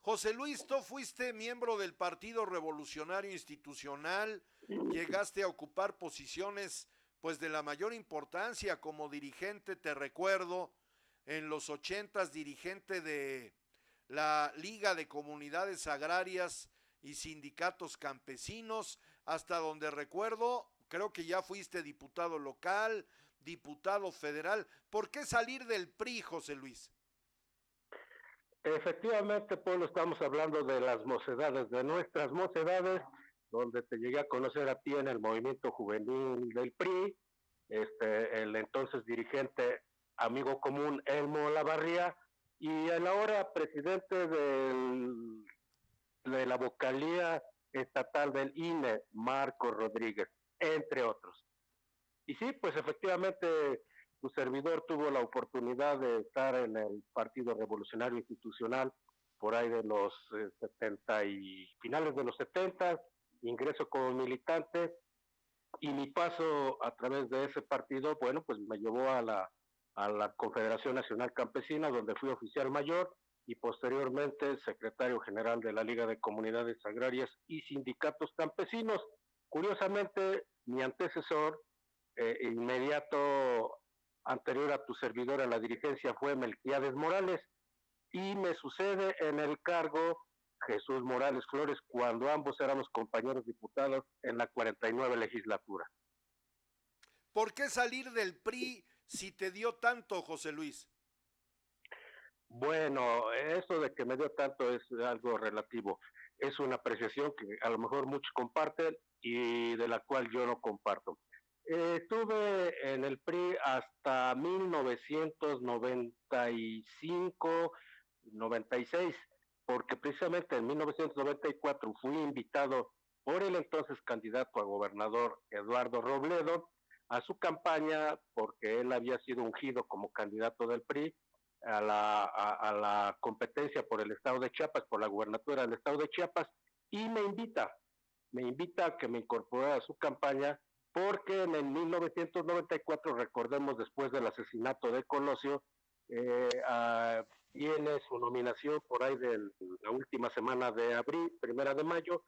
José Luis, tú fuiste miembro del Partido Revolucionario Institucional, llegaste a ocupar posiciones pues de la mayor importancia como dirigente, te recuerdo, en los ochentas dirigente de la Liga de Comunidades Agrarias y Sindicatos Campesinos, hasta donde recuerdo, creo que ya fuiste diputado local, diputado federal. ¿Por qué salir del PRI, José Luis? Efectivamente, Polo, estamos hablando de las mocedades, de nuestras mocedades, donde te llegué a conocer a ti en el movimiento juvenil del PRI, este, el entonces dirigente amigo común Elmo Lavarría, y el ahora presidente del, de la vocalía estatal del INE, Marco Rodríguez, entre otros. Y sí, pues efectivamente su servidor tuvo la oportunidad de estar en el Partido Revolucionario Institucional por ahí de los 70 eh, y finales de los 70, ingreso como militante y mi paso a través de ese partido, bueno, pues me llevó a la, a la Confederación Nacional Campesina, donde fui oficial mayor y posteriormente secretario general de la Liga de Comunidades Agrarias y Sindicatos Campesinos. Curiosamente, mi antecesor eh, inmediato anterior a tu servidor a la dirigencia fue Melquiades Morales y me sucede en el cargo Jesús Morales Flores cuando ambos éramos compañeros diputados en la 49 legislatura. ¿Por qué salir del PRI si te dio tanto, José Luis? Bueno, eso de que me dio tanto es algo relativo. Es una apreciación que a lo mejor muchos comparten y de la cual yo no comparto. estuve en el PRI hasta 1995, 96, porque precisamente en 1994 fui invitado por el entonces candidato a gobernador Eduardo Robledo a su campaña, porque él había sido ungido como candidato del PRI a la, a, la competencia por el estado de Chiapas, por la gubernatura del estado de Chiapas, y me invita, me invita a que me incorpore a su campaña, porque en el 1994, recordemos después del asesinato de Colosio, eh, tiene su nominación por ahí de la última semana de abril, primera de mayo,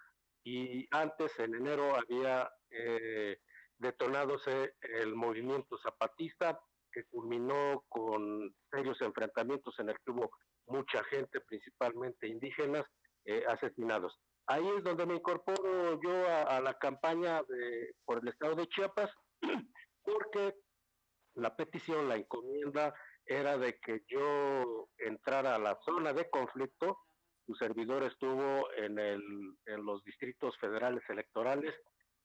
y antes, en enero, había eh, detonadose el movimiento zapatista, que culminó con serios enfrentamientos en el que hubo mucha gente, principalmente indígenas, eh, asesinados. Ahí es donde me incorporo yo a, la campaña de, por el estado de Chiapas, <clears throat> porque la petición, la encomienda era de que yo entrara a la zona de conflicto. Su servidor estuvo en, el, en los distritos federales electorales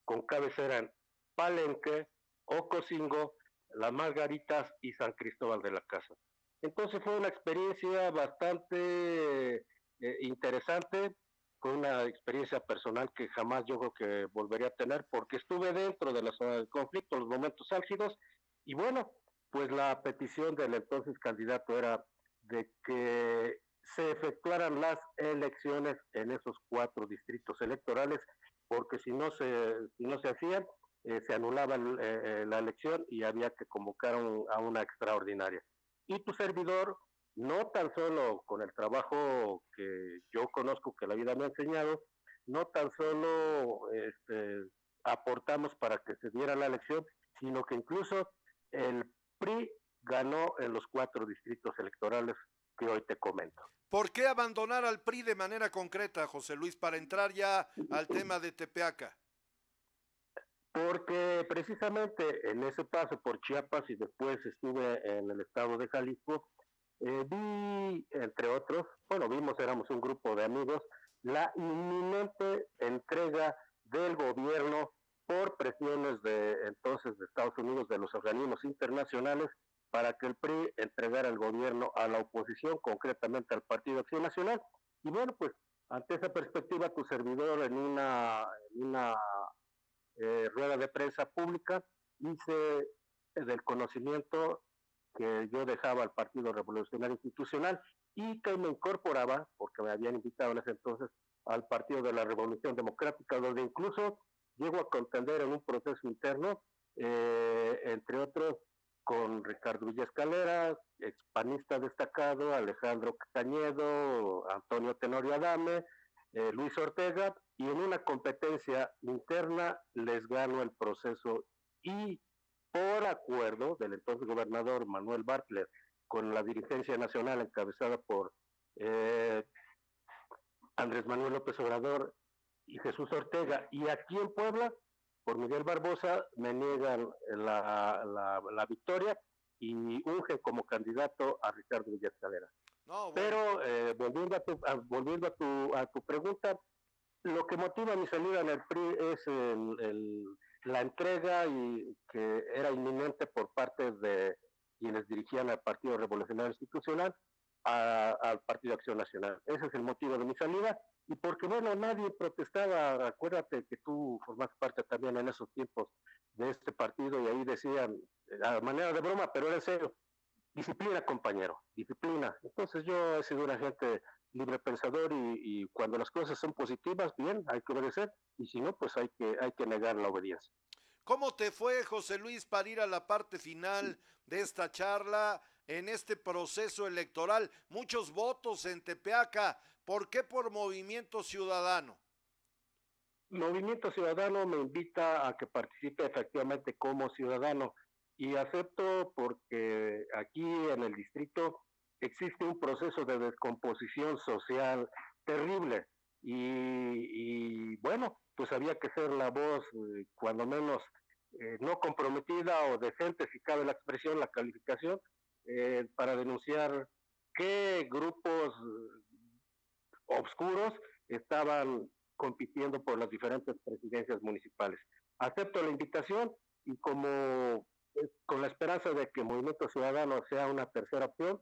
con cabecera en Palenque, Ocosingo, Las Margaritas y San Cristóbal de la Casa. Entonces fue una experiencia bastante eh, interesante, fue una experiencia personal que jamás yo creo que volvería a tener porque estuve dentro de la zona del conflicto, los momentos álgidos, y bueno, pues la petición del entonces candidato era de que se efectuaran las elecciones en esos cuatro distritos electorales, porque si no se, si no se hacían, eh, se anulaba eh, eh, la elección y había que convocar a una extraordinaria. Y tu servidor, no tan solo con el trabajo que yo conozco, que la vida me ha enseñado, no tan solo este, aportamos para que se diera la elección, sino que incluso el PRI ganó en los cuatro distritos electorales que hoy te comento. ¿Por qué abandonar al PRI de manera concreta, José Luis, para entrar ya al tema de Tepeaca? Porque precisamente en ese paso por Chiapas y después estuve en el estado de Jalisco, eh, vi, entre otros, bueno, vimos, éramos un grupo de amigos, la inminente entrega del gobierno por presiones de entonces de Estados Unidos, de los organismos internacionales, para que el PRI entregara el gobierno a la oposición, concretamente al Partido Acción Nacional. Y bueno, pues ante esa perspectiva, tu servidor en una, una eh, rueda de prensa pública hice del conocimiento que yo dejaba al Partido Revolucionario Institucional y que me incorporaba, porque me habían invitado en ese entonces, al Partido de la Revolución Democrática, donde incluso llego a contender en un proceso interno, eh, entre otros, con Ricardo Villa Escalera, expanista destacado, Alejandro Cañedo, Antonio Tenorio Adame, eh, Luis Ortega, y en una competencia interna les gano el proceso y por acuerdo del entonces gobernador Manuel Bartler con la dirigencia nacional encabezada por eh, Andrés Manuel López Obrador y Jesús Ortega. Y aquí en Puebla por Miguel Barbosa, me niegan la, la, la victoria y ungen como candidato a Ricardo Villascalera. No, bueno. Pero eh, volviendo, a tu, a- volviendo a, tu, a tu pregunta, lo que motiva mi salida en el PRI es el- la entrega y que era inminente por parte de quienes dirigían al Partido Revolucionario Institucional al Partido Acción Nacional. Ese es el motivo de mi salida y porque, bueno, nadie protestaba. Acuérdate que tú formas parte también en esos tiempos de este partido y ahí decían, a manera de broma, pero era en serio, disciplina, compañero, disciplina. Entonces yo he sido un agente libre pensador y, y cuando las cosas son positivas, bien, hay que obedecer y si no, pues hay que, hay que negar la obediencia. ¿Cómo te fue, José Luis, para ir a la parte final de esta charla en este proceso electoral? Muchos votos en Tepeaca. ¿Por qué por Movimiento Ciudadano? Movimiento Ciudadano me invita a que participe efectivamente como ciudadano y acepto porque aquí en el distrito existe un proceso de descomposición social terrible y, bueno, pues había que ser la voz, eh, cuando menos eh, no comprometida o decente, si cabe la expresión, la calificación, eh, para denunciar qué grupos obscuros estaban compitiendo por las diferentes presidencias municipales. Acepto la invitación y como con la esperanza de que Movimiento Ciudadano sea una tercera opción,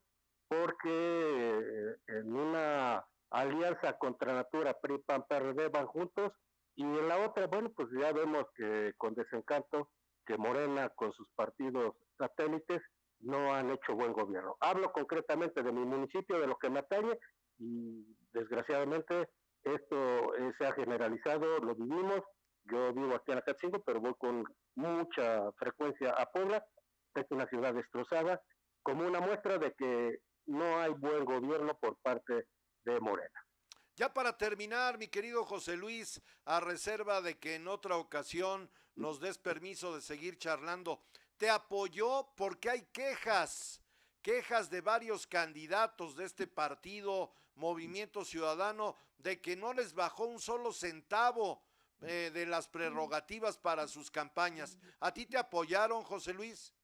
porque eh, en una alianza contra Natura, PRI, PAN, PRD van juntos y en la otra, bueno, pues ya vemos que con desencanto que Morena con sus partidos satélites no han hecho buen gobierno. Hablo concretamente de mi municipio, de lo que me atañe y desgraciadamente esto eh, se ha generalizado, lo vivimos. Yo vivo aquí en Acatzingo, pero voy con mucha frecuencia a Puebla. Es una ciudad destrozada, como una muestra de que no hay buen gobierno por parte de Morena. Ya para terminar, mi querido José Luis, a reserva de que en otra ocasión nos des permiso de seguir charlando, te apoyó porque hay quejas, quejas de varios candidatos de este partido, Movimiento Ciudadano, de que no les bajó un solo centavo eh, de las prerrogativas para sus campañas. ¿A ti te apoyaron, José Luis?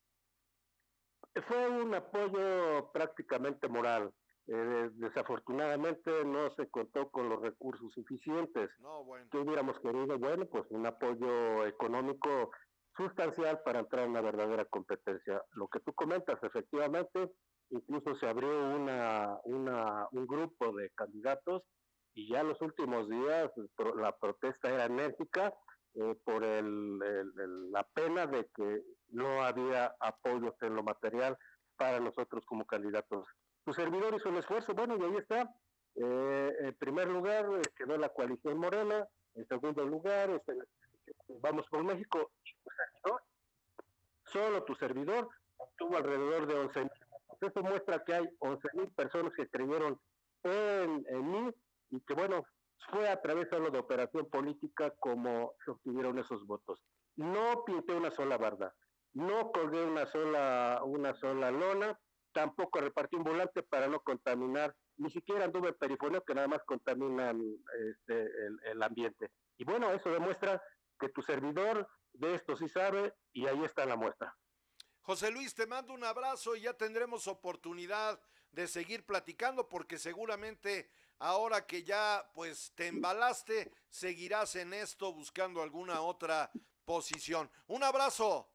Fue un apoyo prácticamente moral. Eh, desafortunadamente no se contó con los recursos suficientes. No, bueno. que hubiéramos querido? Bueno, pues un apoyo económico sustancial para entrar en una verdadera competencia. Lo que tú comentas, efectivamente, incluso se abrió una, una, un grupo de candidatos y ya los últimos días pro- la protesta era enérgica eh, por el, la pena de que no había apoyos en lo material para nosotros como candidatos. Tu servidor hizo un esfuerzo, bueno, y ahí está. Eh, en primer lugar eh, quedó la coalición Morena, en segundo lugar este, vamos por México, tu servidor, solo tu servidor obtuvo alrededor de 11 mil. Eso muestra que hay 11 mil personas que creyeron en, en mí y que bueno, fue a través solo de operación política como se obtuvieron esos votos. No pinté una sola barda, no colgué una sola, una sola lona, tampoco repartí un volante para no contaminar, ni siquiera anduve en perifoneo que nada más contaminan este, el, el ambiente. Y bueno, eso demuestra que tu servidor de esto sí sabe y ahí está la muestra. José Luis, te mando un abrazo y ya tendremos oportunidad de seguir platicando porque seguramente ahora que ya pues te embalaste, seguirás en esto buscando alguna otra posición. Un abrazo.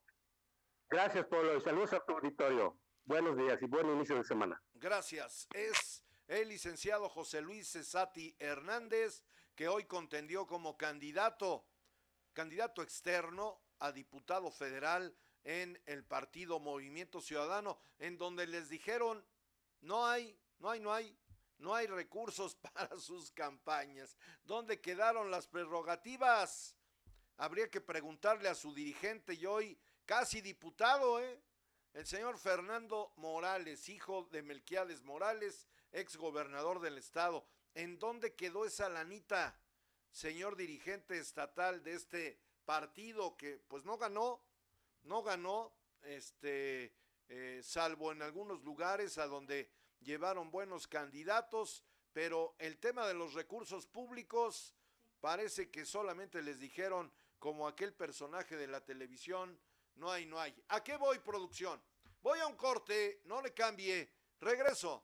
Gracias, Polo, y saludos a tu auditorio. Buenos días y buen inicio de semana. Gracias. Es el licenciado José Luis Cesati Hernández, que hoy contendió como candidato, candidato externo a diputado federal en el partido Movimiento Ciudadano, en donde les dijeron, no hay, no hay, no hay, no hay recursos <laughs> para sus campañas. ¿Dónde quedaron las prerrogativas? Habría que preguntarle a su dirigente y hoy casi diputado, ¿eh? El señor Fernando Morales, hijo de Melquiades Morales, ex gobernador del estado. ¿En dónde quedó esa lanita, señor dirigente estatal de este partido que pues no ganó, no ganó, este, eh, salvo en algunos lugares a donde llevaron buenos candidatos, pero el tema de los recursos públicos parece que solamente les dijeron como aquel personaje de la televisión. No hay, no hay. ¿A qué voy, producción? Voy a un corte, no le cambie. Regreso.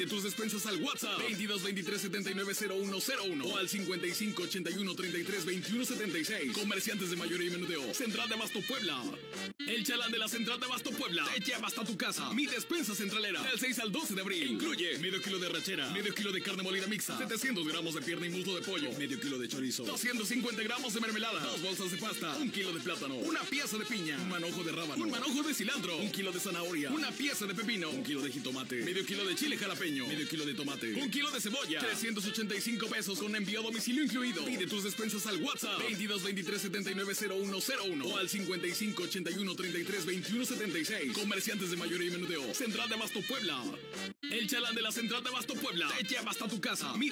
tus despensas al WhatsApp 22 23 79 0101 o al 55 81 33 21 76. Comerciantes de mayoría y menudeo. Central de Abasto Puebla. El chalán de la Central de Abasto Puebla te lleva hasta tu casa. Mi despensa centralera. Del 6 al 12 de abril. Incluye medio kilo de rachera, medio kilo de carne molida mixta, 700 gramos de pierna y muslo de pollo, medio kilo de chorizo, 250 gramos de mermelada, dos bolsas de pasta, un kilo de plátano, una pieza de piña, un manojo de rábano, un manojo de cilantro, un kilo de zanahoria, una pieza de pepino, un kilo de jitomate, medio kilo de chile jalapeño, medio kilo de tomate, un kilo de cebolla, 385 pesos con envío a domicilio incluido. Pide tus despensas al WhatsApp 22 23 79 0101 o al 55 81 33 21 76. Comerciantes de mayoría y menudeo. Central de Abasto Puebla. El chalán de la Central de Abasto Puebla te lleva hasta tu casa. Mi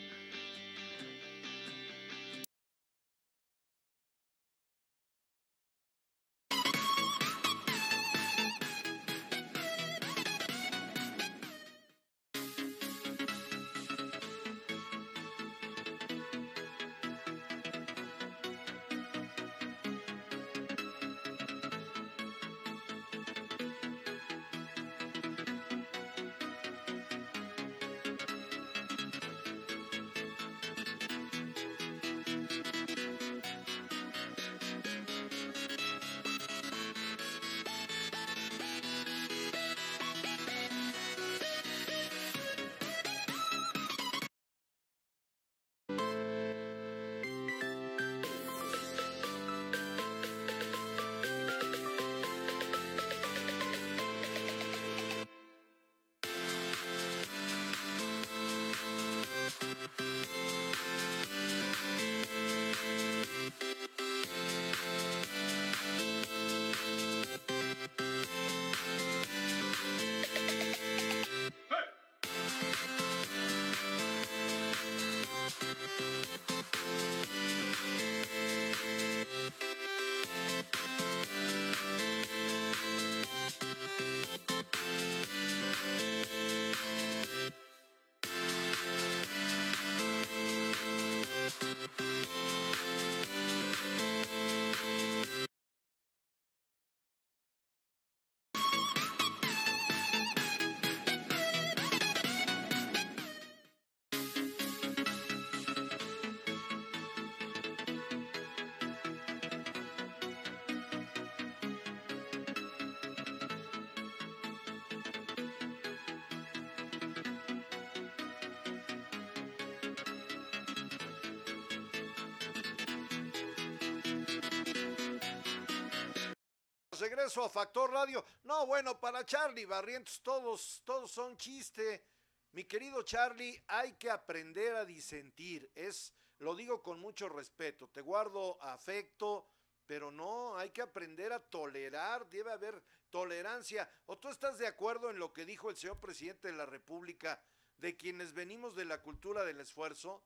Regreso a Factor Radio. No, bueno, para Charlie Barrientos todos, todos son chiste. Mi querido Charlie, hay que aprender a disentir. Es, lo digo con mucho respeto. Te guardo afecto, pero no, hay que aprender a tolerar. Debe haber tolerancia. ¿O tú estás de acuerdo en lo que dijo el señor presidente de la República de quienes venimos de la cultura del esfuerzo?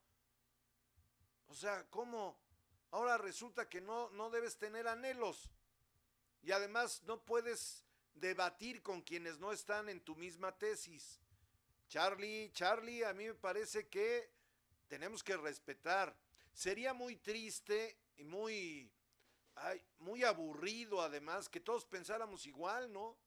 O sea, ¿cómo? Ahora resulta que no, no debes tener anhelos y además no puedes debatir con quienes no están en tu misma tesis. Charlie, Charlie, a mí me parece que tenemos que respetar. Sería muy triste y muy muy aburrido además, que todos pensáramos igual, ¿no?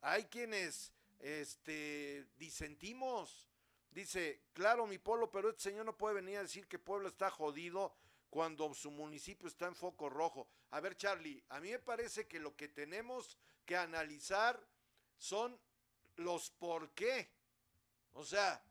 Hay quienes este, disentimos. Dice, claro, mi polo, pero este señor no puede venir a decir que Puebla está jodido cuando su municipio está en foco rojo. A ver, Charlie, a mí me parece que lo que tenemos que analizar son los por qué. O sea,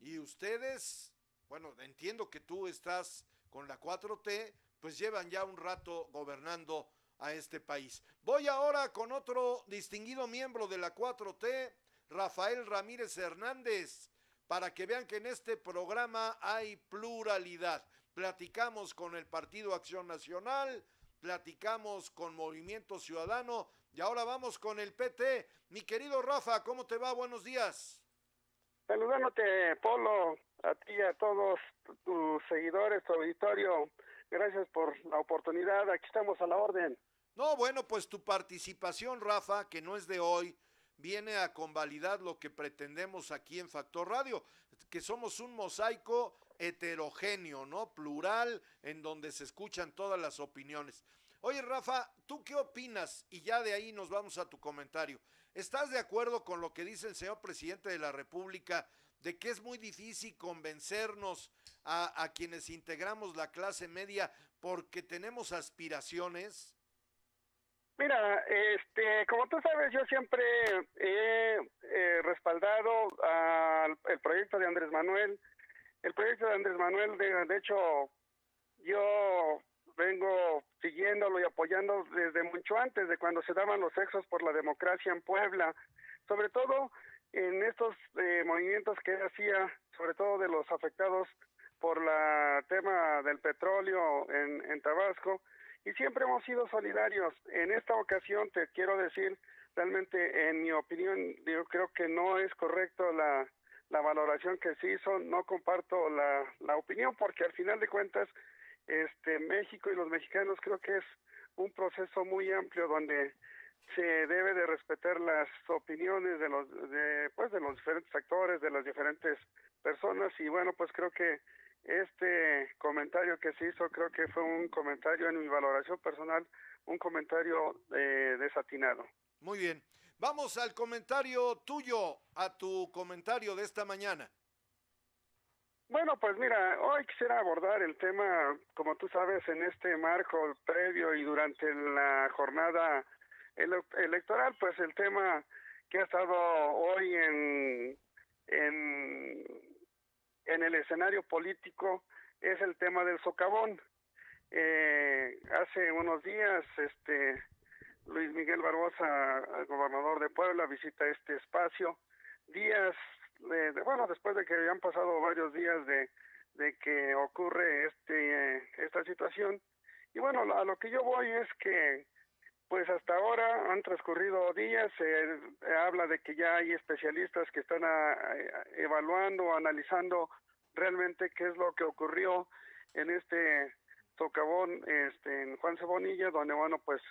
y ustedes, bueno, entiendo que tú estás con la 4T, pues llevan ya un rato gobernando a este país. Voy ahora con otro distinguido miembro de la 4T, Rafael Ramírez Hernández, para que vean que en este programa hay pluralidad. Platicamos con el Partido Acción Nacional, platicamos con Movimiento Ciudadano y ahora vamos con el PT. Mi querido Rafa, ¿cómo te va? Buenos días. Saludándote, Polo, a ti y a todos tus seguidores, tu auditorio. Gracias por la oportunidad. Aquí estamos a la orden. No, bueno, pues tu participación, Rafa, que no es de hoy, viene a convalidar lo que pretendemos aquí en Factor Radio, que somos un mosaico heterogéneo, ¿no? Plural, en donde se escuchan todas las opiniones. Oye, Rafa, ¿tú qué opinas? Y ya de ahí nos vamos a tu comentario. ¿Estás de acuerdo con lo que dice el señor presidente de la República de que es muy difícil convencernos a, quienes integramos la clase media porque tenemos aspiraciones? Mira, este, como tú sabes, yo siempre he respaldado al el proyecto de Andrés Manuel. El proyecto de Andrés Manuel, de, hecho, yo vengo siguiéndolo y apoyando desde mucho antes de cuando se daban los sexos por la democracia en Puebla, sobre todo en estos eh, movimientos que hacía, sobre todo de los afectados por la tema del petróleo en Tabasco, y siempre hemos sido solidarios. En esta ocasión te quiero decir, realmente en mi opinión, yo creo que no es correcto la, la valoración que se hizo, no comparto la, la opinión porque al final de cuentas este México y los mexicanos creo que es un proceso muy amplio donde se debe de respetar las opiniones de los de pues de los diferentes actores de las diferentes personas y bueno pues creo que este comentario que se hizo creo que fue un comentario en mi valoración personal un comentario eh, desatinado. Muy bien vamos al comentario tuyo a tu comentario de esta mañana bueno, pues mira, hoy quisiera abordar el tema, como tú sabes, en este marco previo y durante la jornada ele electoral, pues el tema que ha estado hoy en, en, en el escenario político es el tema del socavón. Eh, hace unos días, este Luis Miguel Barbosa, gobernador de Puebla, visita este espacio. Días de, bueno, después de que habían pasado varios días de, de que ocurre este esta situación. Y bueno, a lo que yo voy es que pues hasta ahora han transcurrido días, se habla de que ya hay especialistas que están a, a, evaluando, analizando realmente qué es lo que ocurrió en este socavón este, en Juan Cebonilla, donde bueno, pues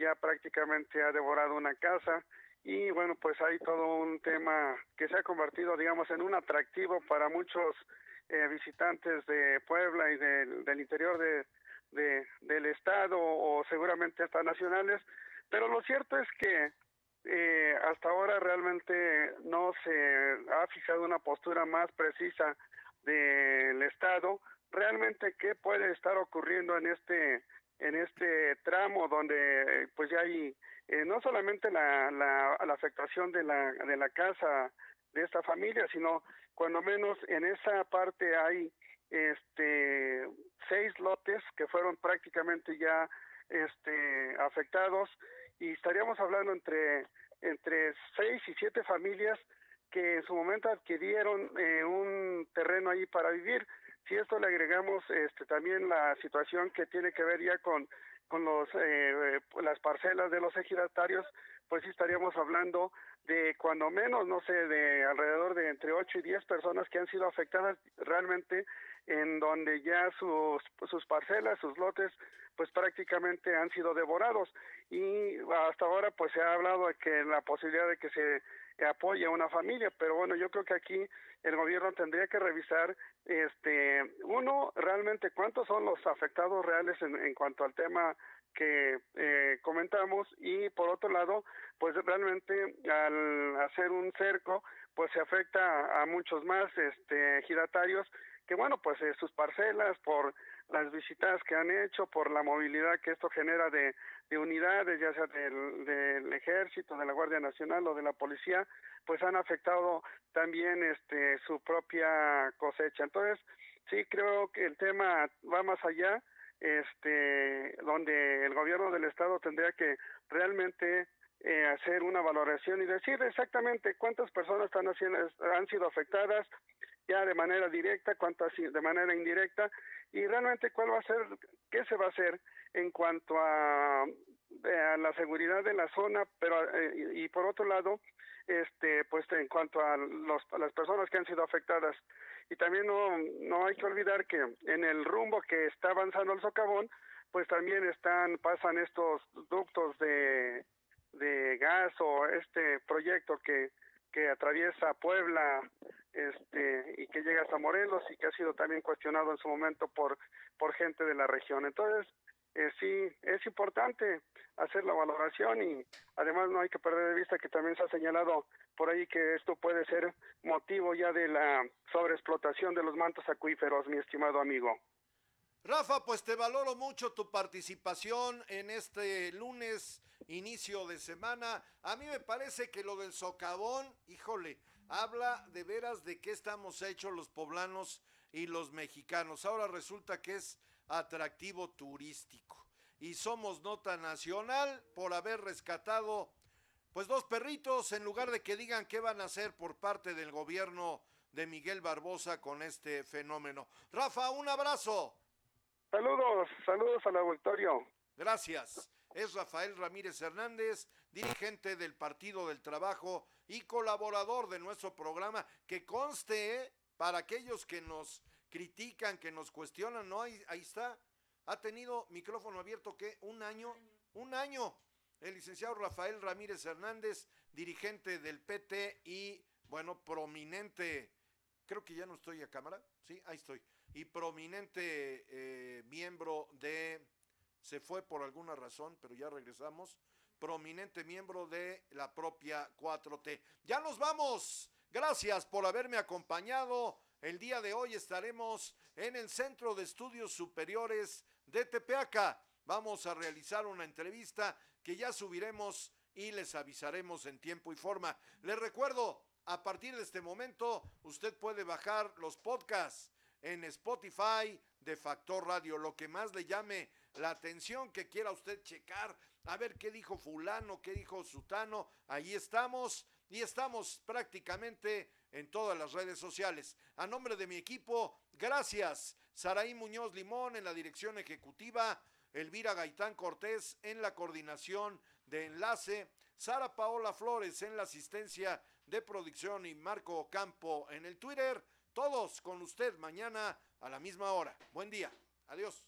ya prácticamente ha devorado una casa, y bueno, pues hay todo un tema que se ha convertido, digamos, en un atractivo para muchos eh, visitantes de Puebla y de, del interior de, del estado o seguramente hasta nacionales, pero lo cierto es que eh, hasta ahora realmente no se ha fijado una postura más precisa del estado. Realmente qué puede estar ocurriendo en este en este tramo donde pues ya hay eh, no solamente la, la, la afectación de la, de la casa de esta familia, sino cuando menos en esa parte hay este seis lotes que fueron prácticamente ya este afectados y estaríamos hablando entre entre seis y siete familias que en su momento adquirieron eh, un terreno ahí para vivir. Si esto le agregamos este también la situación que tiene que ver ya con con los eh, las parcelas de los ejidatarios, pues sí estaríamos hablando de cuando menos, no sé, de alrededor de entre 8 y 10 personas que han sido afectadas realmente en donde ya sus, sus parcelas, sus lotes, pues prácticamente han sido devorados. Y hasta ahora pues se ha hablado de que la posibilidad de que se apoye a una familia, pero bueno, yo creo que aquí el gobierno tendría que revisar, este, uno, realmente cuántos son los afectados reales en, en cuanto al tema que eh, comentamos y por otro lado pues realmente al hacer un cerco pues se afecta a muchos más este ejidatarios que bueno pues eh, sus parcelas por las visitas que han hecho por la movilidad que esto genera de, de unidades ya sea del, del ejército de la guardia nacional o de la policía pues han afectado también este su propia cosecha. Entonces sí creo que el tema va más allá este donde el gobierno del estado tendría que realmente eh, hacer una valoración y decir exactamente cuántas personas están haciendo, han sido afectadas ya de manera directa, cuántas de manera indirecta y realmente cuál va a ser, qué se va a hacer en cuanto a, a la seguridad de la zona, pero eh, y, por otro lado, este, pues en cuanto a, los, a las personas que han sido afectadas. Y también no, no hay que olvidar que en el rumbo que está avanzando el socavón, pues también están, pasan estos ductos de, de gas o este proyecto que, que atraviesa Puebla este y que llega hasta Morelos y que ha sido también cuestionado en su momento por por gente de la región entonces eh, sí es importante hacer la valoración y además no hay que perder de vista que también se ha señalado por ahí que esto puede ser motivo ya de la sobreexplotación de los mantos acuíferos, mi estimado amigo. Rafa, pues te valoro mucho tu participación en este lunes, inicio de semana. A mí me parece que lo del socavón, híjole, habla de veras de qué estamos hechos los poblanos y los mexicanos. Ahora resulta que es atractivo turístico y somos nota nacional por haber rescatado pues dos perritos en lugar de que digan qué van a hacer por parte del gobierno de Miguel Barbosa con este fenómeno. Rafa, un abrazo. Saludos, saludos al auditorio. Gracias. Es Rafael Ramírez Hernández, dirigente del Partido del Trabajo y colaborador de nuestro programa, que conste ¿eh? para aquellos que nos critican, que nos cuestionan, no, ahí, ahí está, ha tenido micrófono abierto que un año, un año. El licenciado Rafael Ramírez Hernández, dirigente del PT y, bueno, prominente, creo que ya no estoy a cámara, sí, ahí estoy, y prominente eh, miembro de, se fue por alguna razón, pero ya regresamos, prominente miembro de la propia 4T. Ya nos vamos. Gracias por haberme acompañado. El día de hoy estaremos en el Centro de Estudios Superiores de Tepeaca. Vamos a realizar una entrevista que ya subiremos y les avisaremos en tiempo y forma. Les recuerdo, a partir de este momento, usted puede bajar los podcasts en Spotify de Factor Radio, lo que más le llame la atención que quiera usted checar, a ver qué dijo fulano, qué dijo sutano, ahí estamos. Y estamos prácticamente en todas las redes sociales. A nombre de mi equipo, gracias. Saraí Muñoz Limón en la dirección ejecutiva, Elvira Gaitán Cortés en la coordinación de enlace, Sara Paola Flores en la asistencia de producción y Marco Campo en el Twitter. Todos con usted mañana a la misma hora. Buen día. Adiós.